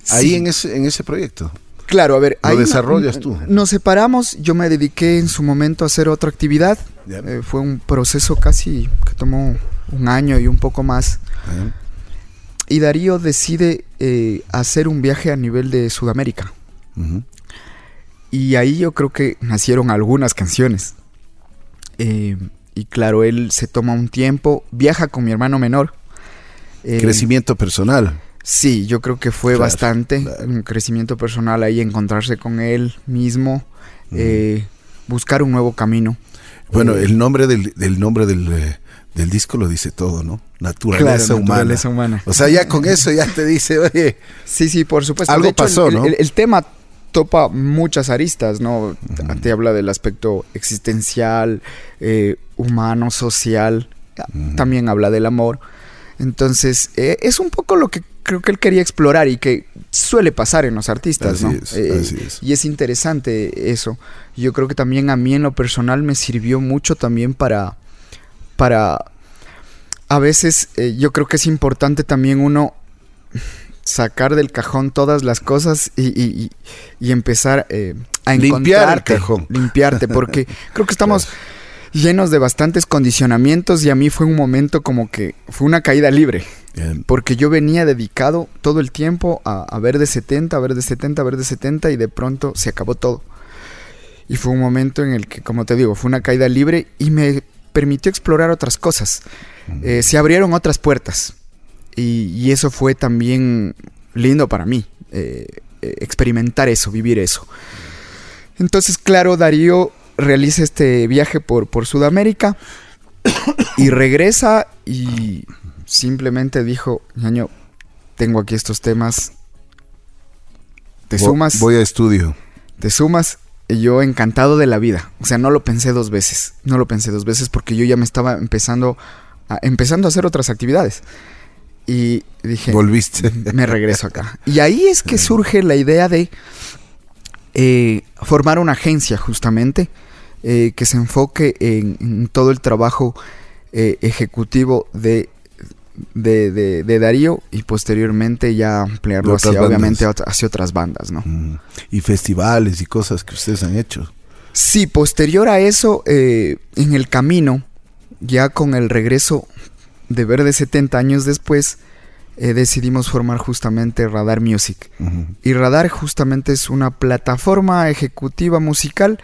Ahí en, ese, en ese proyecto. Claro, a ver, lo desarrollas tú. Nos separamos, yo me dediqué en su momento a hacer otra actividad. Eh, fue un proceso casi que tomó un año y un poco más. Y Darío decide eh, hacer un viaje a nivel de Sudamérica. Y ahí yo creo que nacieron algunas canciones. Em, y claro, él se toma un tiempo, viaja con mi hermano menor. Em, Crecimiento personal. Sí, yo creo que fue bastante un crecimiento personal ahí, encontrarse con él mismo, eh, buscar un nuevo camino. Bueno, eh, el nombre del, nombre del, eh, del, disco lo dice todo, ¿no? Naturaleza, humana. naturaleza humana. O sea, ya con eso ya te dice, oye. Sí, sí, por supuesto. Algo pasó, el, ¿no? El, tema topa muchas aristas, ¿no? Te habla del aspecto existencial, humano, social. También habla del amor. Entonces, es un poco lo que creo que él quería explorar y que suele pasar en los artistas, Así ¿no? es, Eh, así es. Y es interesante eso. Yo creo que también a mí en lo personal me sirvió mucho también para, para, a veces eh, yo creo que es importante también uno sacar del cajón todas las cosas y, y- y- y empezar eh, a Limpiar el cajón. limpiarte, porque creo que estamos llenos de bastantes condicionamientos y a mí fue un momento como que fue una caída libre. Porque yo venía dedicado todo el tiempo a, a ver de 70, a ver de 70, a ver de 70 y de pronto se acabó todo. Y fue un momento en el que, como te digo, fue una caída libre y me permitió explorar otras cosas. Eh, se abrieron otras puertas. Y, y eso fue también lindo para mí, eh, eh, experimentar eso, vivir eso. Entonces, claro, Darío realiza este viaje por, por Sudamérica y regresa y simplemente dijo, ñaño, tengo aquí estos temas, te sumas, Voy a estudio. te sumas, y yo encantado de la vida. O sea, no lo pensé dos veces, no lo pensé dos veces porque yo ya me estaba empezando a, empezando a hacer otras actividades. Y dije, Volviste. me regreso acá. Y ahí es que surge la idea de eh, formar una agencia justamente eh, que se enfoque en, en todo el trabajo eh, ejecutivo de, de, de- de Darío y posteriormente ya ampliarlo hacia, obviamente bandas. hacia otras bandas, ¿no? Mm, y festivales y cosas que ustedes han hecho. Sí, posterior a eso, eh, en el camino, ya con el regreso de Verde 70 años después, eh, decidimos formar justamente Radar Music. Y Radar justamente es una plataforma ejecutiva musical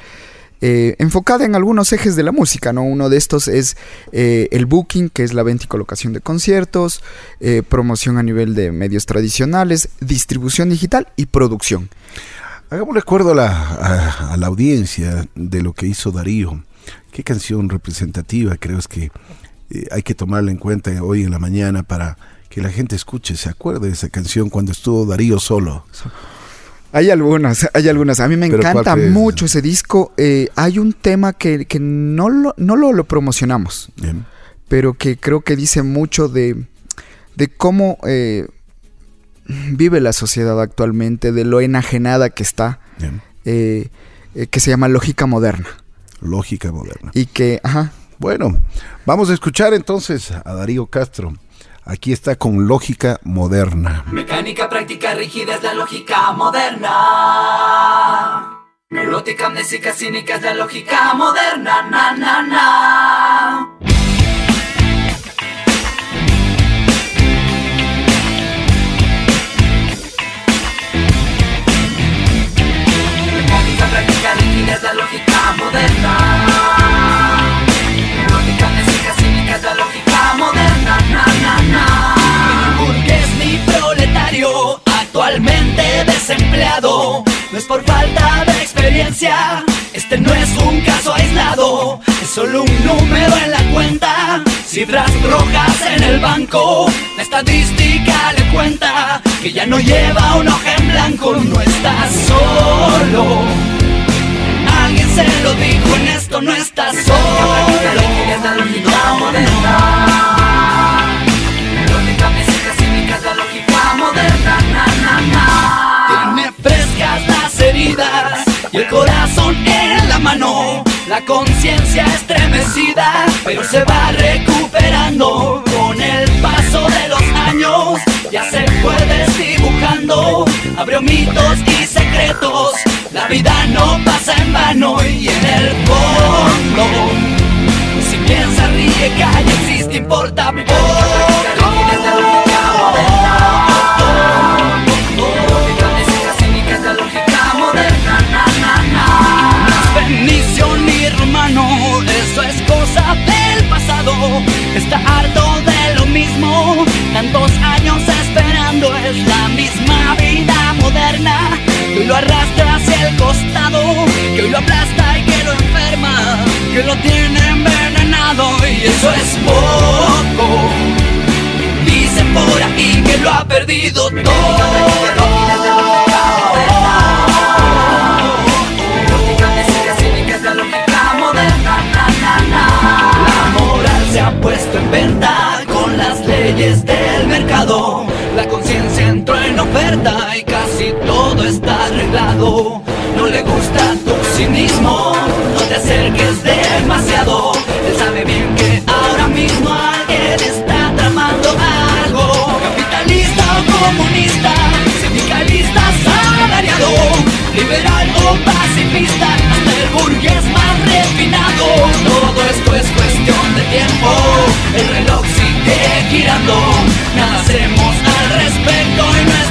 eh, enfocada en algunos ejes de la música, ¿no? Uno de estos es eh, el booking, que es la venta y colocación de conciertos, eh, promoción a nivel de medios tradicionales, distribución digital y producción. Hagamos recuerdo a la, a, a la audiencia de lo que hizo Darío. ¿Qué canción representativa crees que eh, hay que tomarla en cuenta hoy en la mañana para que la gente escuche, se acuerde de esa canción cuando estuvo Darío solo? Hay algunas, hay algunas. A mí me ¿Pero cuál encanta mucho ese disco. Eh, hay un tema que, que no, lo, no lo, lo promocionamos, Bien. pero que creo que dice mucho de, de cómo eh, vive la sociedad actualmente, de lo enajenada que está, eh, eh, que se llama Lógica Moderna. Lógica moderna. Y que, ajá, Bueno, vamos a escuchar entonces a Darío Castro. Aquí está con Lógica Moderna. Mecánica práctica rígida es la lógica moderna. Neurótica, amnésica, cínica es la lógica moderna. Na, na, na. Mecánica práctica rígida es la lógica moderna. Actualmente desempleado. No es por falta de experiencia, este no es un caso aislado, es solo un número en la cuenta. Cifras rojas en el banco, la estadística le cuenta que ya no lleva un hoja en blanco, no está solo. Alguien se lo dijo, en esto no está solo. Tiene frescas las heridas y el corazón en la mano. La conciencia estremecida, pero se va recuperando con el paso de los años. Ya se fue desdibujando, abrió mitos y secretos. La vida no pasa en vano y en el fondo. Si piensa, ríe, calla, existe, importa No Está harto de lo mismo, tantos años esperando, es la misma vida moderna. Que hoy lo arrastra hacia el costado, que hoy lo aplasta y que lo enferma. que lo tiene envenenado y eso es poco. Dicen por ahí que lo ha perdido todo. Ha puesto en venta con las leyes del mercado. La conciencia entró en oferta y casi todo está arreglado. No le gusta tu cinismo, no te acerques demasiado. Él sabe bien que ahora mismo alguien está tramando algo. Capitalista o comunista, sindicalista salariado, liberal o pacifista, hasta el burgués más refinado. El reloj sigue girando. Nada hacemos al respecto y nuestro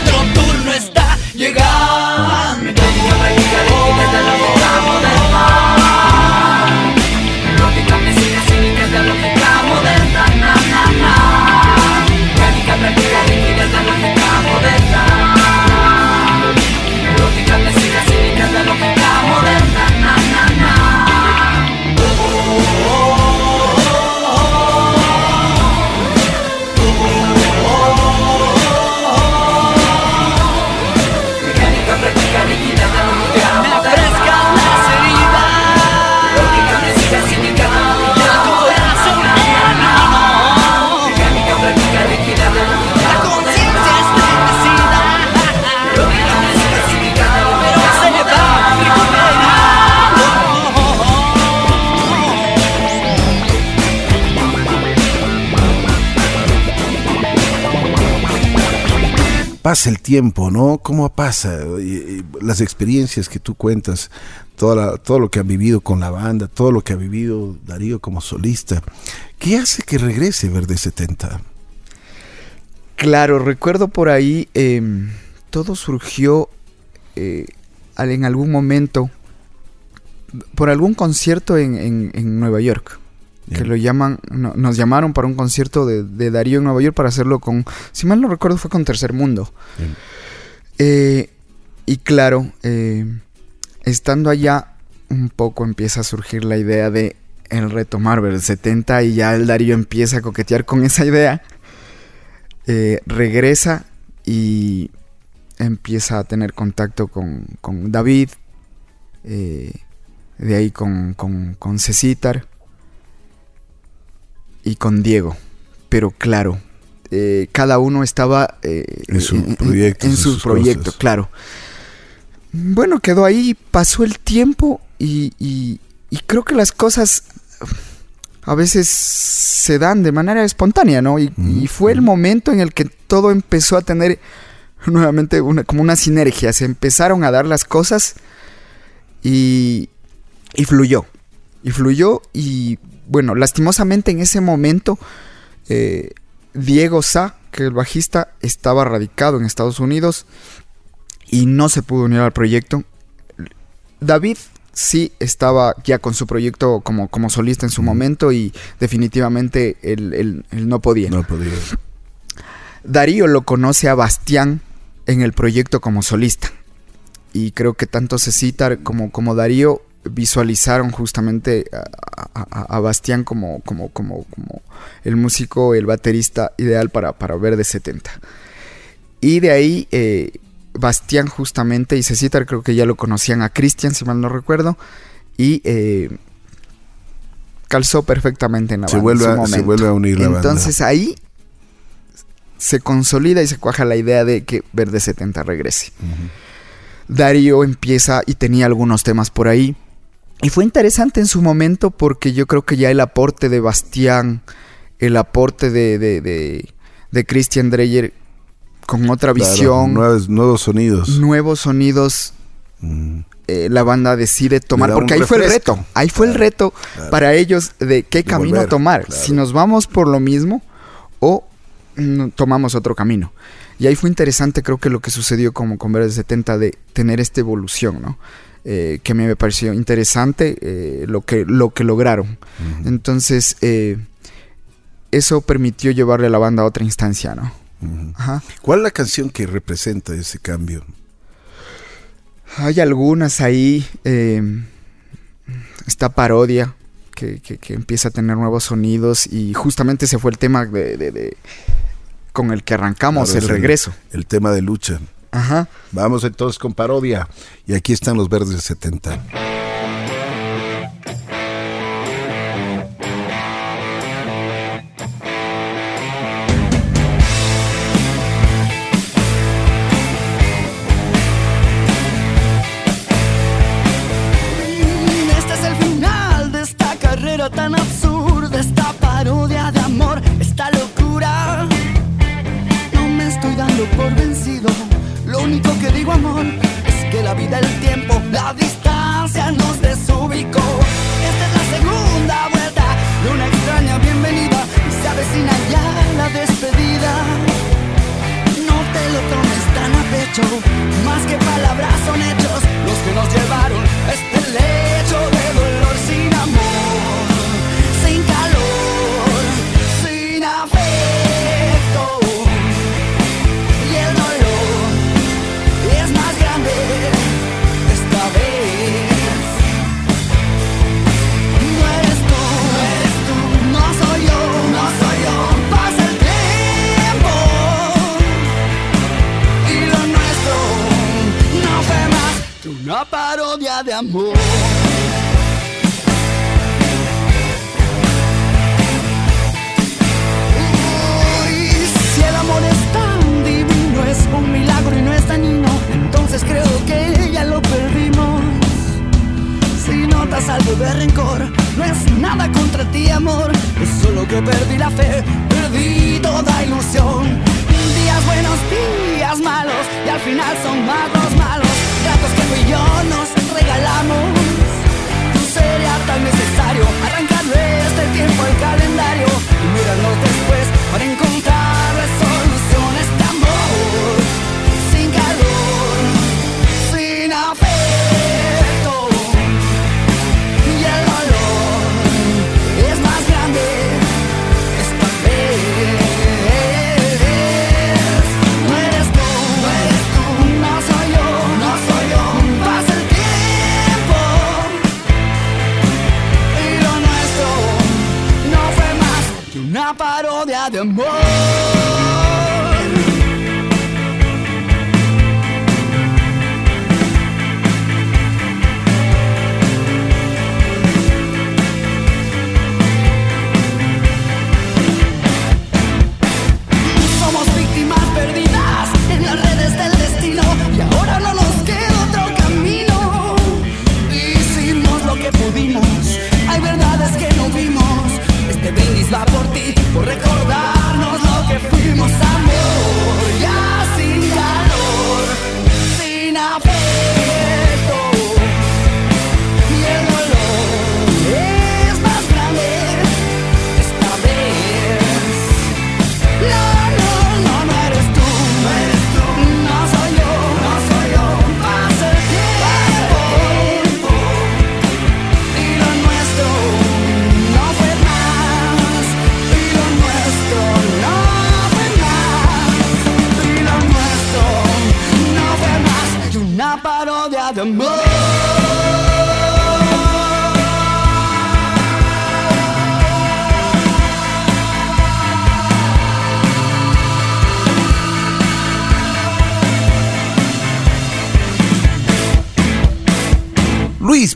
Pasa el tiempo, ¿no? ¿Cómo pasa? Las experiencias que tú cuentas, toda todo lo que ha vivido con la banda, todo lo que ha vivido Darío como solista. ¿Qué hace que regrese Verde 70? Claro, recuerdo por ahí, eh, todo surgió eh, en algún momento por algún concierto en Nueva York. Que lo llaman, no- nos llamaron para un concierto de, de Darío en Nueva York para hacerlo con, si mal no recuerdo, fue con Tercer Mundo. Eh, y claro, eh, estando allá, un poco empieza a surgir la idea de el retomar del 70 y ya el Darío empieza a coquetear con esa idea. Eh, regresa y empieza a tener contacto con, con David, de ahí con, con, con Cecitar y con Diego. Pero claro, eh, cada uno estaba eh, En proyectos, en en sus sus proyectos, cosas. claro. Bueno, quedó ahí, pasó el tiempo y, y- y creo que las cosas a veces se dan de manera espontánea, ¿no? Y, y fue el momento en el que todo empezó a tener nuevamente una, como una sinergia. Se empezaron a dar las cosas y, y fluyó. Y fluyó y bueno, lastimosamente en ese momento eh, Diego Sa, que el bajista, estaba radicado en Estados Unidos y no se pudo unir al proyecto. David sí estaba ya con su proyecto como, como solista en su momento y definitivamente él, él- él no podía. No podía. Darío lo conoce a Bastián en el proyecto como solista. Y creo que tanto Cecitar como, como Darío visualizaron justamente a, a- a Bastián como, como, como, como el músico, el baterista ideal para, para Verde 70. Y de ahí eh, Bastián justamente y Cecitar creo que ya lo conocían a Cristian, si mal no recuerdo. Y eh, calzó perfectamente en la Se banda en vuelve su a- se vuelve a unir la banda. Entonces ahí se consolida y se cuaja la idea de que Verde 70 regrese. Darío empieza y tenía algunos temas por ahí. Y fue interesante en su momento porque yo creo que ya el aporte de Bastián, el aporte de, de, de, de Christian Dreyer con otra Claro, visión, nuevos, nuevos sonidos. nuevos sonidos, Mm. eh, la banda decide tomar, porque ahí fue el reto, ahí fue el reto para ellos de qué De camino volver, tomar, si nos vamos por lo mismo o mm, tomamos otro camino. Y ahí fue interesante creo que lo que sucedió como con Verde 70 de tener esta evolución, ¿no? Eh, que a mí me pareció interesante eh, lo, que, lo que lograron. Entonces, eh, eso permitió llevarle a la banda a otra instancia, ¿no? Ajá. ¿Cuál es la canción que representa ese cambio? Hay algunas ahí. eh, esta parodia que, que, que empieza a tener nuevos sonidos y justamente ese fue el tema de, de- de- con el que arrancamos Claro, el es regreso. El tema de lucha. Ajá. Vamos entonces con parodia. Y aquí están los verdes 70. Único que digo, amor, es que la vida, el tiempo, la distancia nos desubicó. Esta es la segunda vuelta de una extraña bienvenida y se avecina ya la despedida. No te lo tomes tan a pecho, más que palabras son hechos los que nos llevaron a este lecho de dolor amor.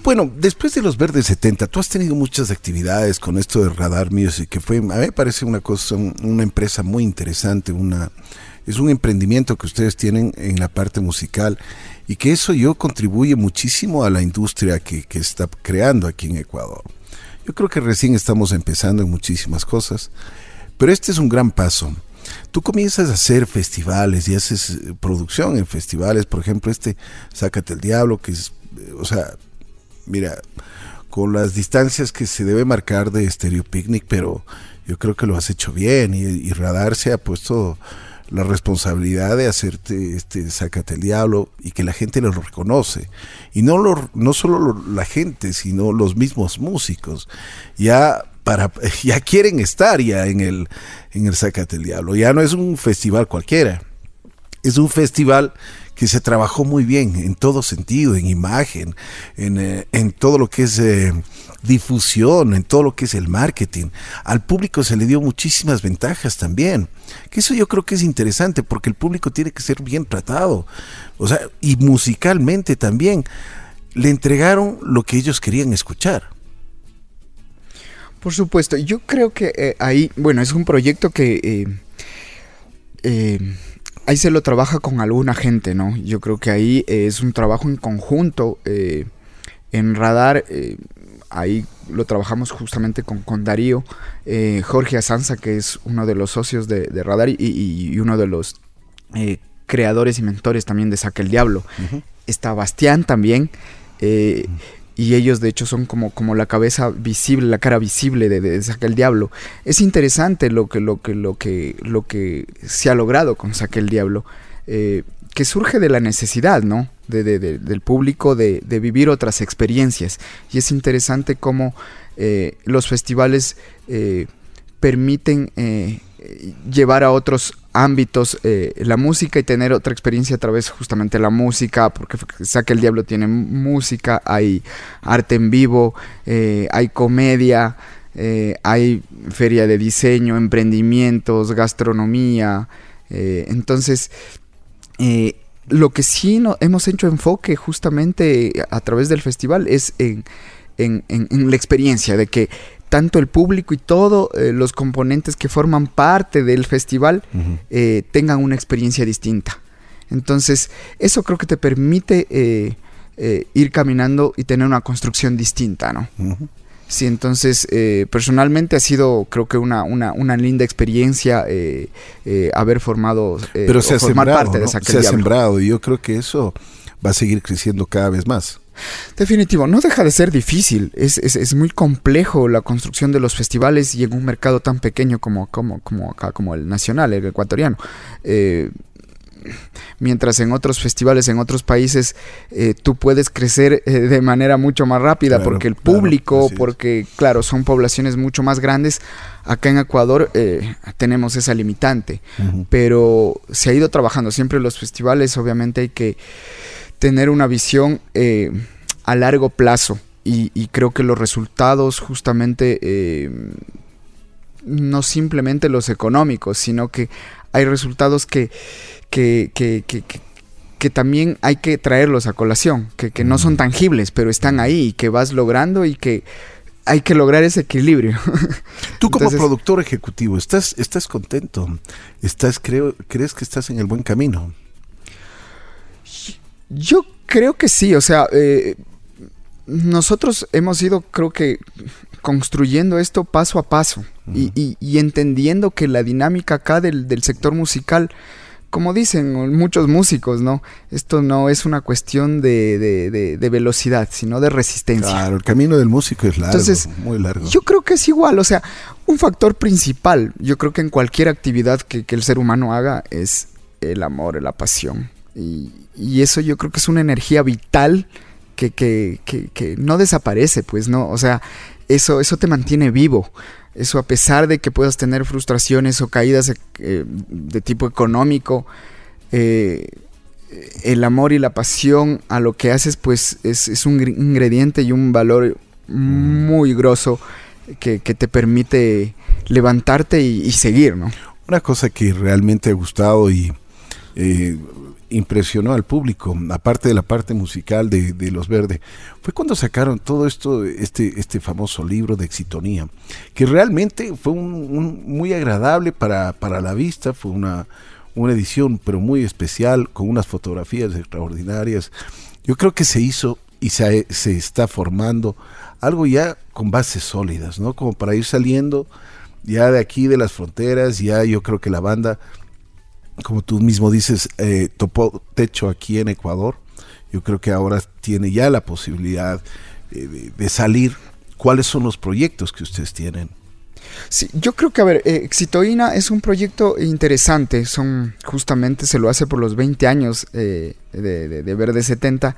Bueno, después de los Verdes 70, tú has tenido muchas actividades con esto de Radar Music, que fue, a mí me parece una cosa, un- una empresa muy interesante, una, es un emprendimiento que ustedes tienen en la parte musical y que eso yo contribuye muchísimo a la industria que, que está creando aquí en Ecuador. Yo creo que recién estamos empezando en muchísimas cosas, pero este es un gran paso. Tú comienzas a hacer festivales y haces eh, producción en festivales, por ejemplo, este Sácate el Diablo, que es, eh, o sea, mira, con las distancias que se debe marcar de Stereo Picnic, pero yo creo que lo has hecho bien y, y Radar se ha puesto la responsabilidad de hacerte este Sácate el Diablo y que la gente lo reconoce. Y no, lo, no solo lo- la gente, sino los mismos músicos. Ya para ya quieren estar ya en el en el Sácate el Diablo. Ya no es un festival cualquiera. Es un festival que se trabajó muy bien en todo sentido, en imagen, en, eh, en todo lo que es eh, difusión, en todo lo que es el marketing. Al público se le dio muchísimas ventajas también. Que eso yo creo que es interesante porque el público tiene que ser bien tratado. O sea, y musicalmente también. Le entregaron lo que ellos querían escuchar. Por supuesto, yo creo que eh, ahí, bueno, es un proyecto que ahí se lo trabaja con alguna gente, ¿no? Yo creo que ahí es un trabajo en conjunto. en Radar, ahí lo trabajamos justamente con, con Darío, Jorge Asanza, que es uno de los socios de, Radar y, uno de los creadores y mentores también de Saca el Diablo. Está Bastián también y ellos de hecho son como, como la cabeza visible, la cara visible de, de el Diablo. Es interesante lo que, lo que, lo que, lo que se ha logrado con Saca el Diablo, eh, que surge de la necesidad, ¿no? De, del público de, vivir otras experiencias. Y es interesante cómo eh, los festivales eh, permiten llevar a otros ámbitos eh, la música y tener otra experiencia a través justamente de la música, porque Saque el Diablo tiene música, hay arte en vivo, eh, hay comedia, eh, hay feria de diseño, emprendimientos, gastronomía. entonces, lo que sí no, hemos hecho enfoque justamente a través del festival es en, en la experiencia, de que tanto el público y todos eh, los componentes que forman parte del festival eh, tengan una experiencia distinta. Entonces, eso creo que te permite eh, ir caminando y tener una construcción distinta, ¿no? Sí, entonces personalmente ha sido creo que una, una, linda experiencia haber formado Pero se ha formar parte de esa Se ha sembrado y yo creo que eso va a seguir creciendo cada vez más. Definitivo, no deja de ser difícil, es, es, muy complejo la construcción de los festivales y en un mercado tan pequeño como, como, como acá, como el nacional, el ecuatoriano. Eh, mientras en otros festivales, en otros países, eh, tú puedes crecer eh, de manera mucho más rápida porque el público, porque claro, son poblaciones mucho más grandes. Acá en Ecuador tenemos esa limitante, pero se ha ido trabajando siempre los festivales, obviamente hay que tener una visión eh, a largo plazo y, creo que los resultados justamente eh, no simplemente los económicos, sino que hay resultados que, que, que, que también hay que traerlos a colación, que, no son tangibles, pero están ahí y que vas logrando y que hay que lograr ese equilibrio. Tú como productor ejecutivo, ¿estás, estás contento? ¿Estás, creo, ¿Crees que estás en el buen camino? Yo creo que sí, o sea, eh, nosotros hemos ido, creo que, construyendo esto paso a paso y, entendiendo que la dinámica acá del, sector musical, como dicen muchos músicos, ¿no? Esto no es una cuestión de, velocidad, sino de resistencia. Claro, el camino del músico es largo, muy largo. Yo creo que es igual, o sea, un factor principal, yo creo que en cualquier actividad que el ser humano haga es el amor, la pasión. Y, eso yo creo que es una energía vital que, que, que, no desaparece, pues, ¿no? O sea, eso, eso te mantiene vivo. Eso a pesar de que puedas tener frustraciones o caídas de, eh, tipo económico, eh, el amor y la pasión a lo que haces, pues es, un ingrediente y un valor muy grosso que, te permite levantarte y, seguir, ¿no? Una cosa que realmente ha gustado y eh, impresionó al público, aparte de la parte musical de, Los Verdes, fue cuando sacaron todo esto, este, este famoso libro de Exitonía, que realmente fue un, muy agradable para, para, la vista, fue una, una edición pero muy especial, con unas fotografías extraordinarias. Yo creo que se hizo y se, se está formando algo ya con bases sólidas, ¿no? Como para ir saliendo ya de aquí, de las fronteras, ya yo creo que la banda como tú mismo dices, eh, topó techo aquí en Ecuador. Yo creo que ahora tiene ya la posibilidad eh, de, salir. ¿Cuáles son los proyectos que ustedes tienen? Sí, yo creo que, a ver, eh, Exitoína es un proyecto interesante. Son, justamente, se lo hace por los 20 años de, de, Verde 70.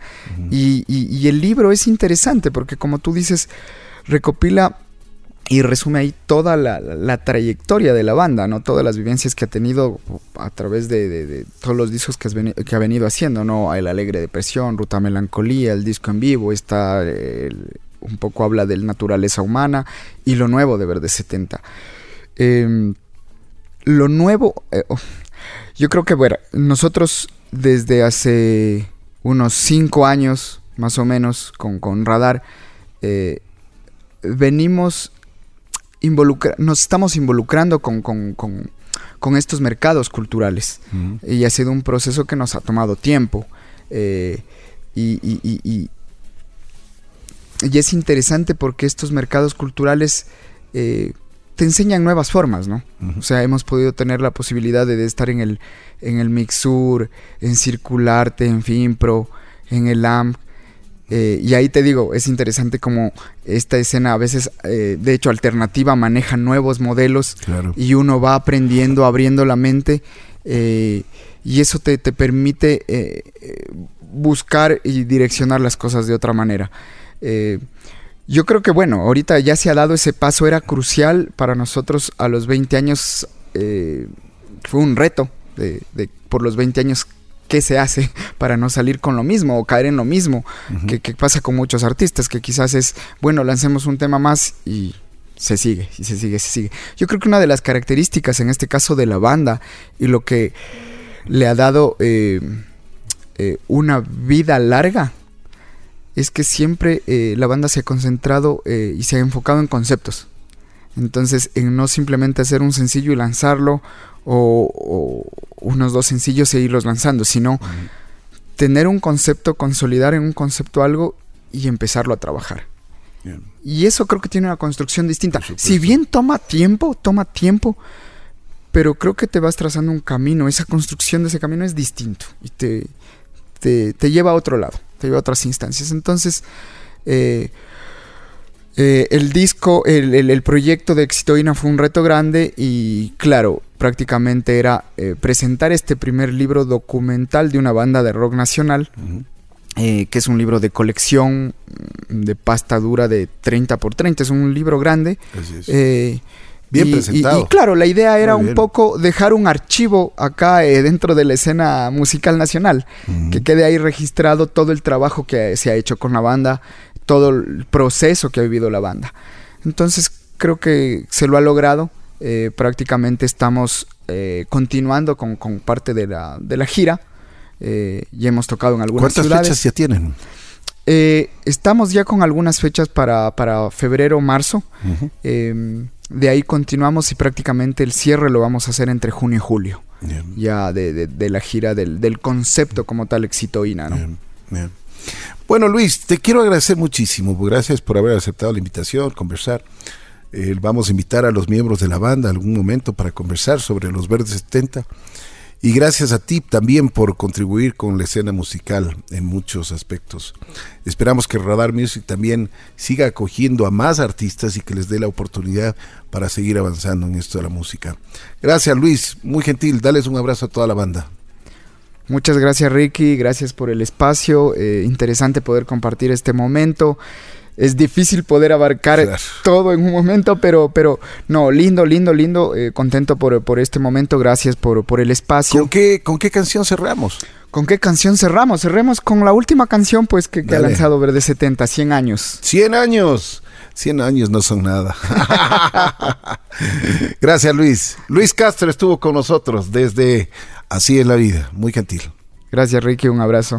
y, y, el libro es interesante porque, como tú dices, recopila y resume ahí toda la, trayectoria de la banda, ¿no? Todas las vivencias que ha tenido a través de, todos los discos que, ha venido haciendo, ¿no? El Alegre Depresión, Ruta Melancolía, el disco en vivo, está un poco habla de naturaleza humana y lo nuevo de Verde 70. Em, lo nuevo, eh, oh, yo creo que, bueno, nosotros desde hace unos cinco años, más o menos, con, con Radar, eh, venimos nos estamos involucrando con, estos mercados culturales. Y ha sido un proceso que nos ha tomado tiempo. Eh, y, es interesante porque estos mercados culturales eh, te enseñan nuevas formas, ¿no? O sea, hemos podido tener la posibilidad de, estar en el, en el Mixur, en Circularte, en Finpro, en el AMP, eh, y ahí te digo, es interesante como esta escena a veces, eh, de hecho, alternativa maneja nuevos modelos y uno va aprendiendo, abriendo la mente eh, y eso te, permite buscar y direccionar las cosas de otra manera. yo creo que bueno, ahorita ya se ha dado ese paso, era crucial para nosotros a los 20 años, fue un reto de, de, por los 20 años qué se hace para no salir con lo mismo o caer en lo mismo que, pasa con muchos artistas, que quizás es, bueno, lancemos un tema más y se sigue, y se sigue, se sigue. Yo creo que una de las características en este caso de la banda y lo que le ha dado eh, eh, una vida larga es que siempre eh, la banda se ha concentrado y se ha enfocado en conceptos. Entonces, en no simplemente hacer un sencillo y lanzarlo o, unos dos sencillos e irlos lanzando, sino tener un concepto, consolidar en un concepto algo y empezarlo a trabajar. Y eso creo que tiene una construcción distinta. Si bien toma tiempo, toma tiempo, pero creo que te vas trazando un camino. Esa construcción de ese camino es distinto y te, te, lleva a otro lado, te lleva a otras instancias. Entonces, eh, eh, el disco, el, proyecto de Exitoína fue un reto grande y claro, prácticamente era eh, presentar este primer libro documental de una banda de rock nacional, eh, que es un libro de colección mm, de pasta dura de 30 por 30, es un libro grande. Bien presentado. Y, claro, la idea era un poco dejar un archivo acá dentro de la escena musical nacional, que quede ahí registrado todo el trabajo que se ha hecho con la banda, todo el proceso que ha vivido la banda. Entonces creo que se lo ha logrado. Eh, prácticamente estamos eh, continuando con, parte de la, de la gira. Eh, ya hemos tocado en algunas ¿Cuántas fechas ya tienen? estamos ya con algunas fechas para, para febrero, marzo. De ahí continuamos y prácticamente el cierre lo vamos a hacer entre junio y julio. Ya de, la gira del, concepto como tal exitoína, ¿no? Bien, bueno, Luis, te quiero agradecer muchísimo. Gracias por haber aceptado la invitación, conversar. Eh, vamos a invitar a los miembros de la banda algún momento para conversar sobre los Verdes 70. Y gracias a ti también por contribuir con la escena musical en muchos aspectos. Esperamos que Radar Music también siga acogiendo a más artistas y que les dé la oportunidad para seguir avanzando en esto de la música. Gracias Luis, muy gentil. Dales un abrazo a toda la banda. Muchas gracias Ricky, gracias por el espacio, eh, interesante poder compartir este momento. Es difícil poder abarcar todo en un momento, pero, pero no, lindo, lindo, lindo, eh, contento por, por, este momento, gracias por, por el espacio. ¿Con qué, ¿Con qué canción cerramos? ¿Con qué canción cerramos? Cerremos con la última canción pues que, ha lanzado Verde 70, 100 años. 100 años. 100 años no son nada. Gracias Luis. Luis Castro estuvo con nosotros desde Así es la vida. Muy gentil. Gracias Ricky, un abrazo.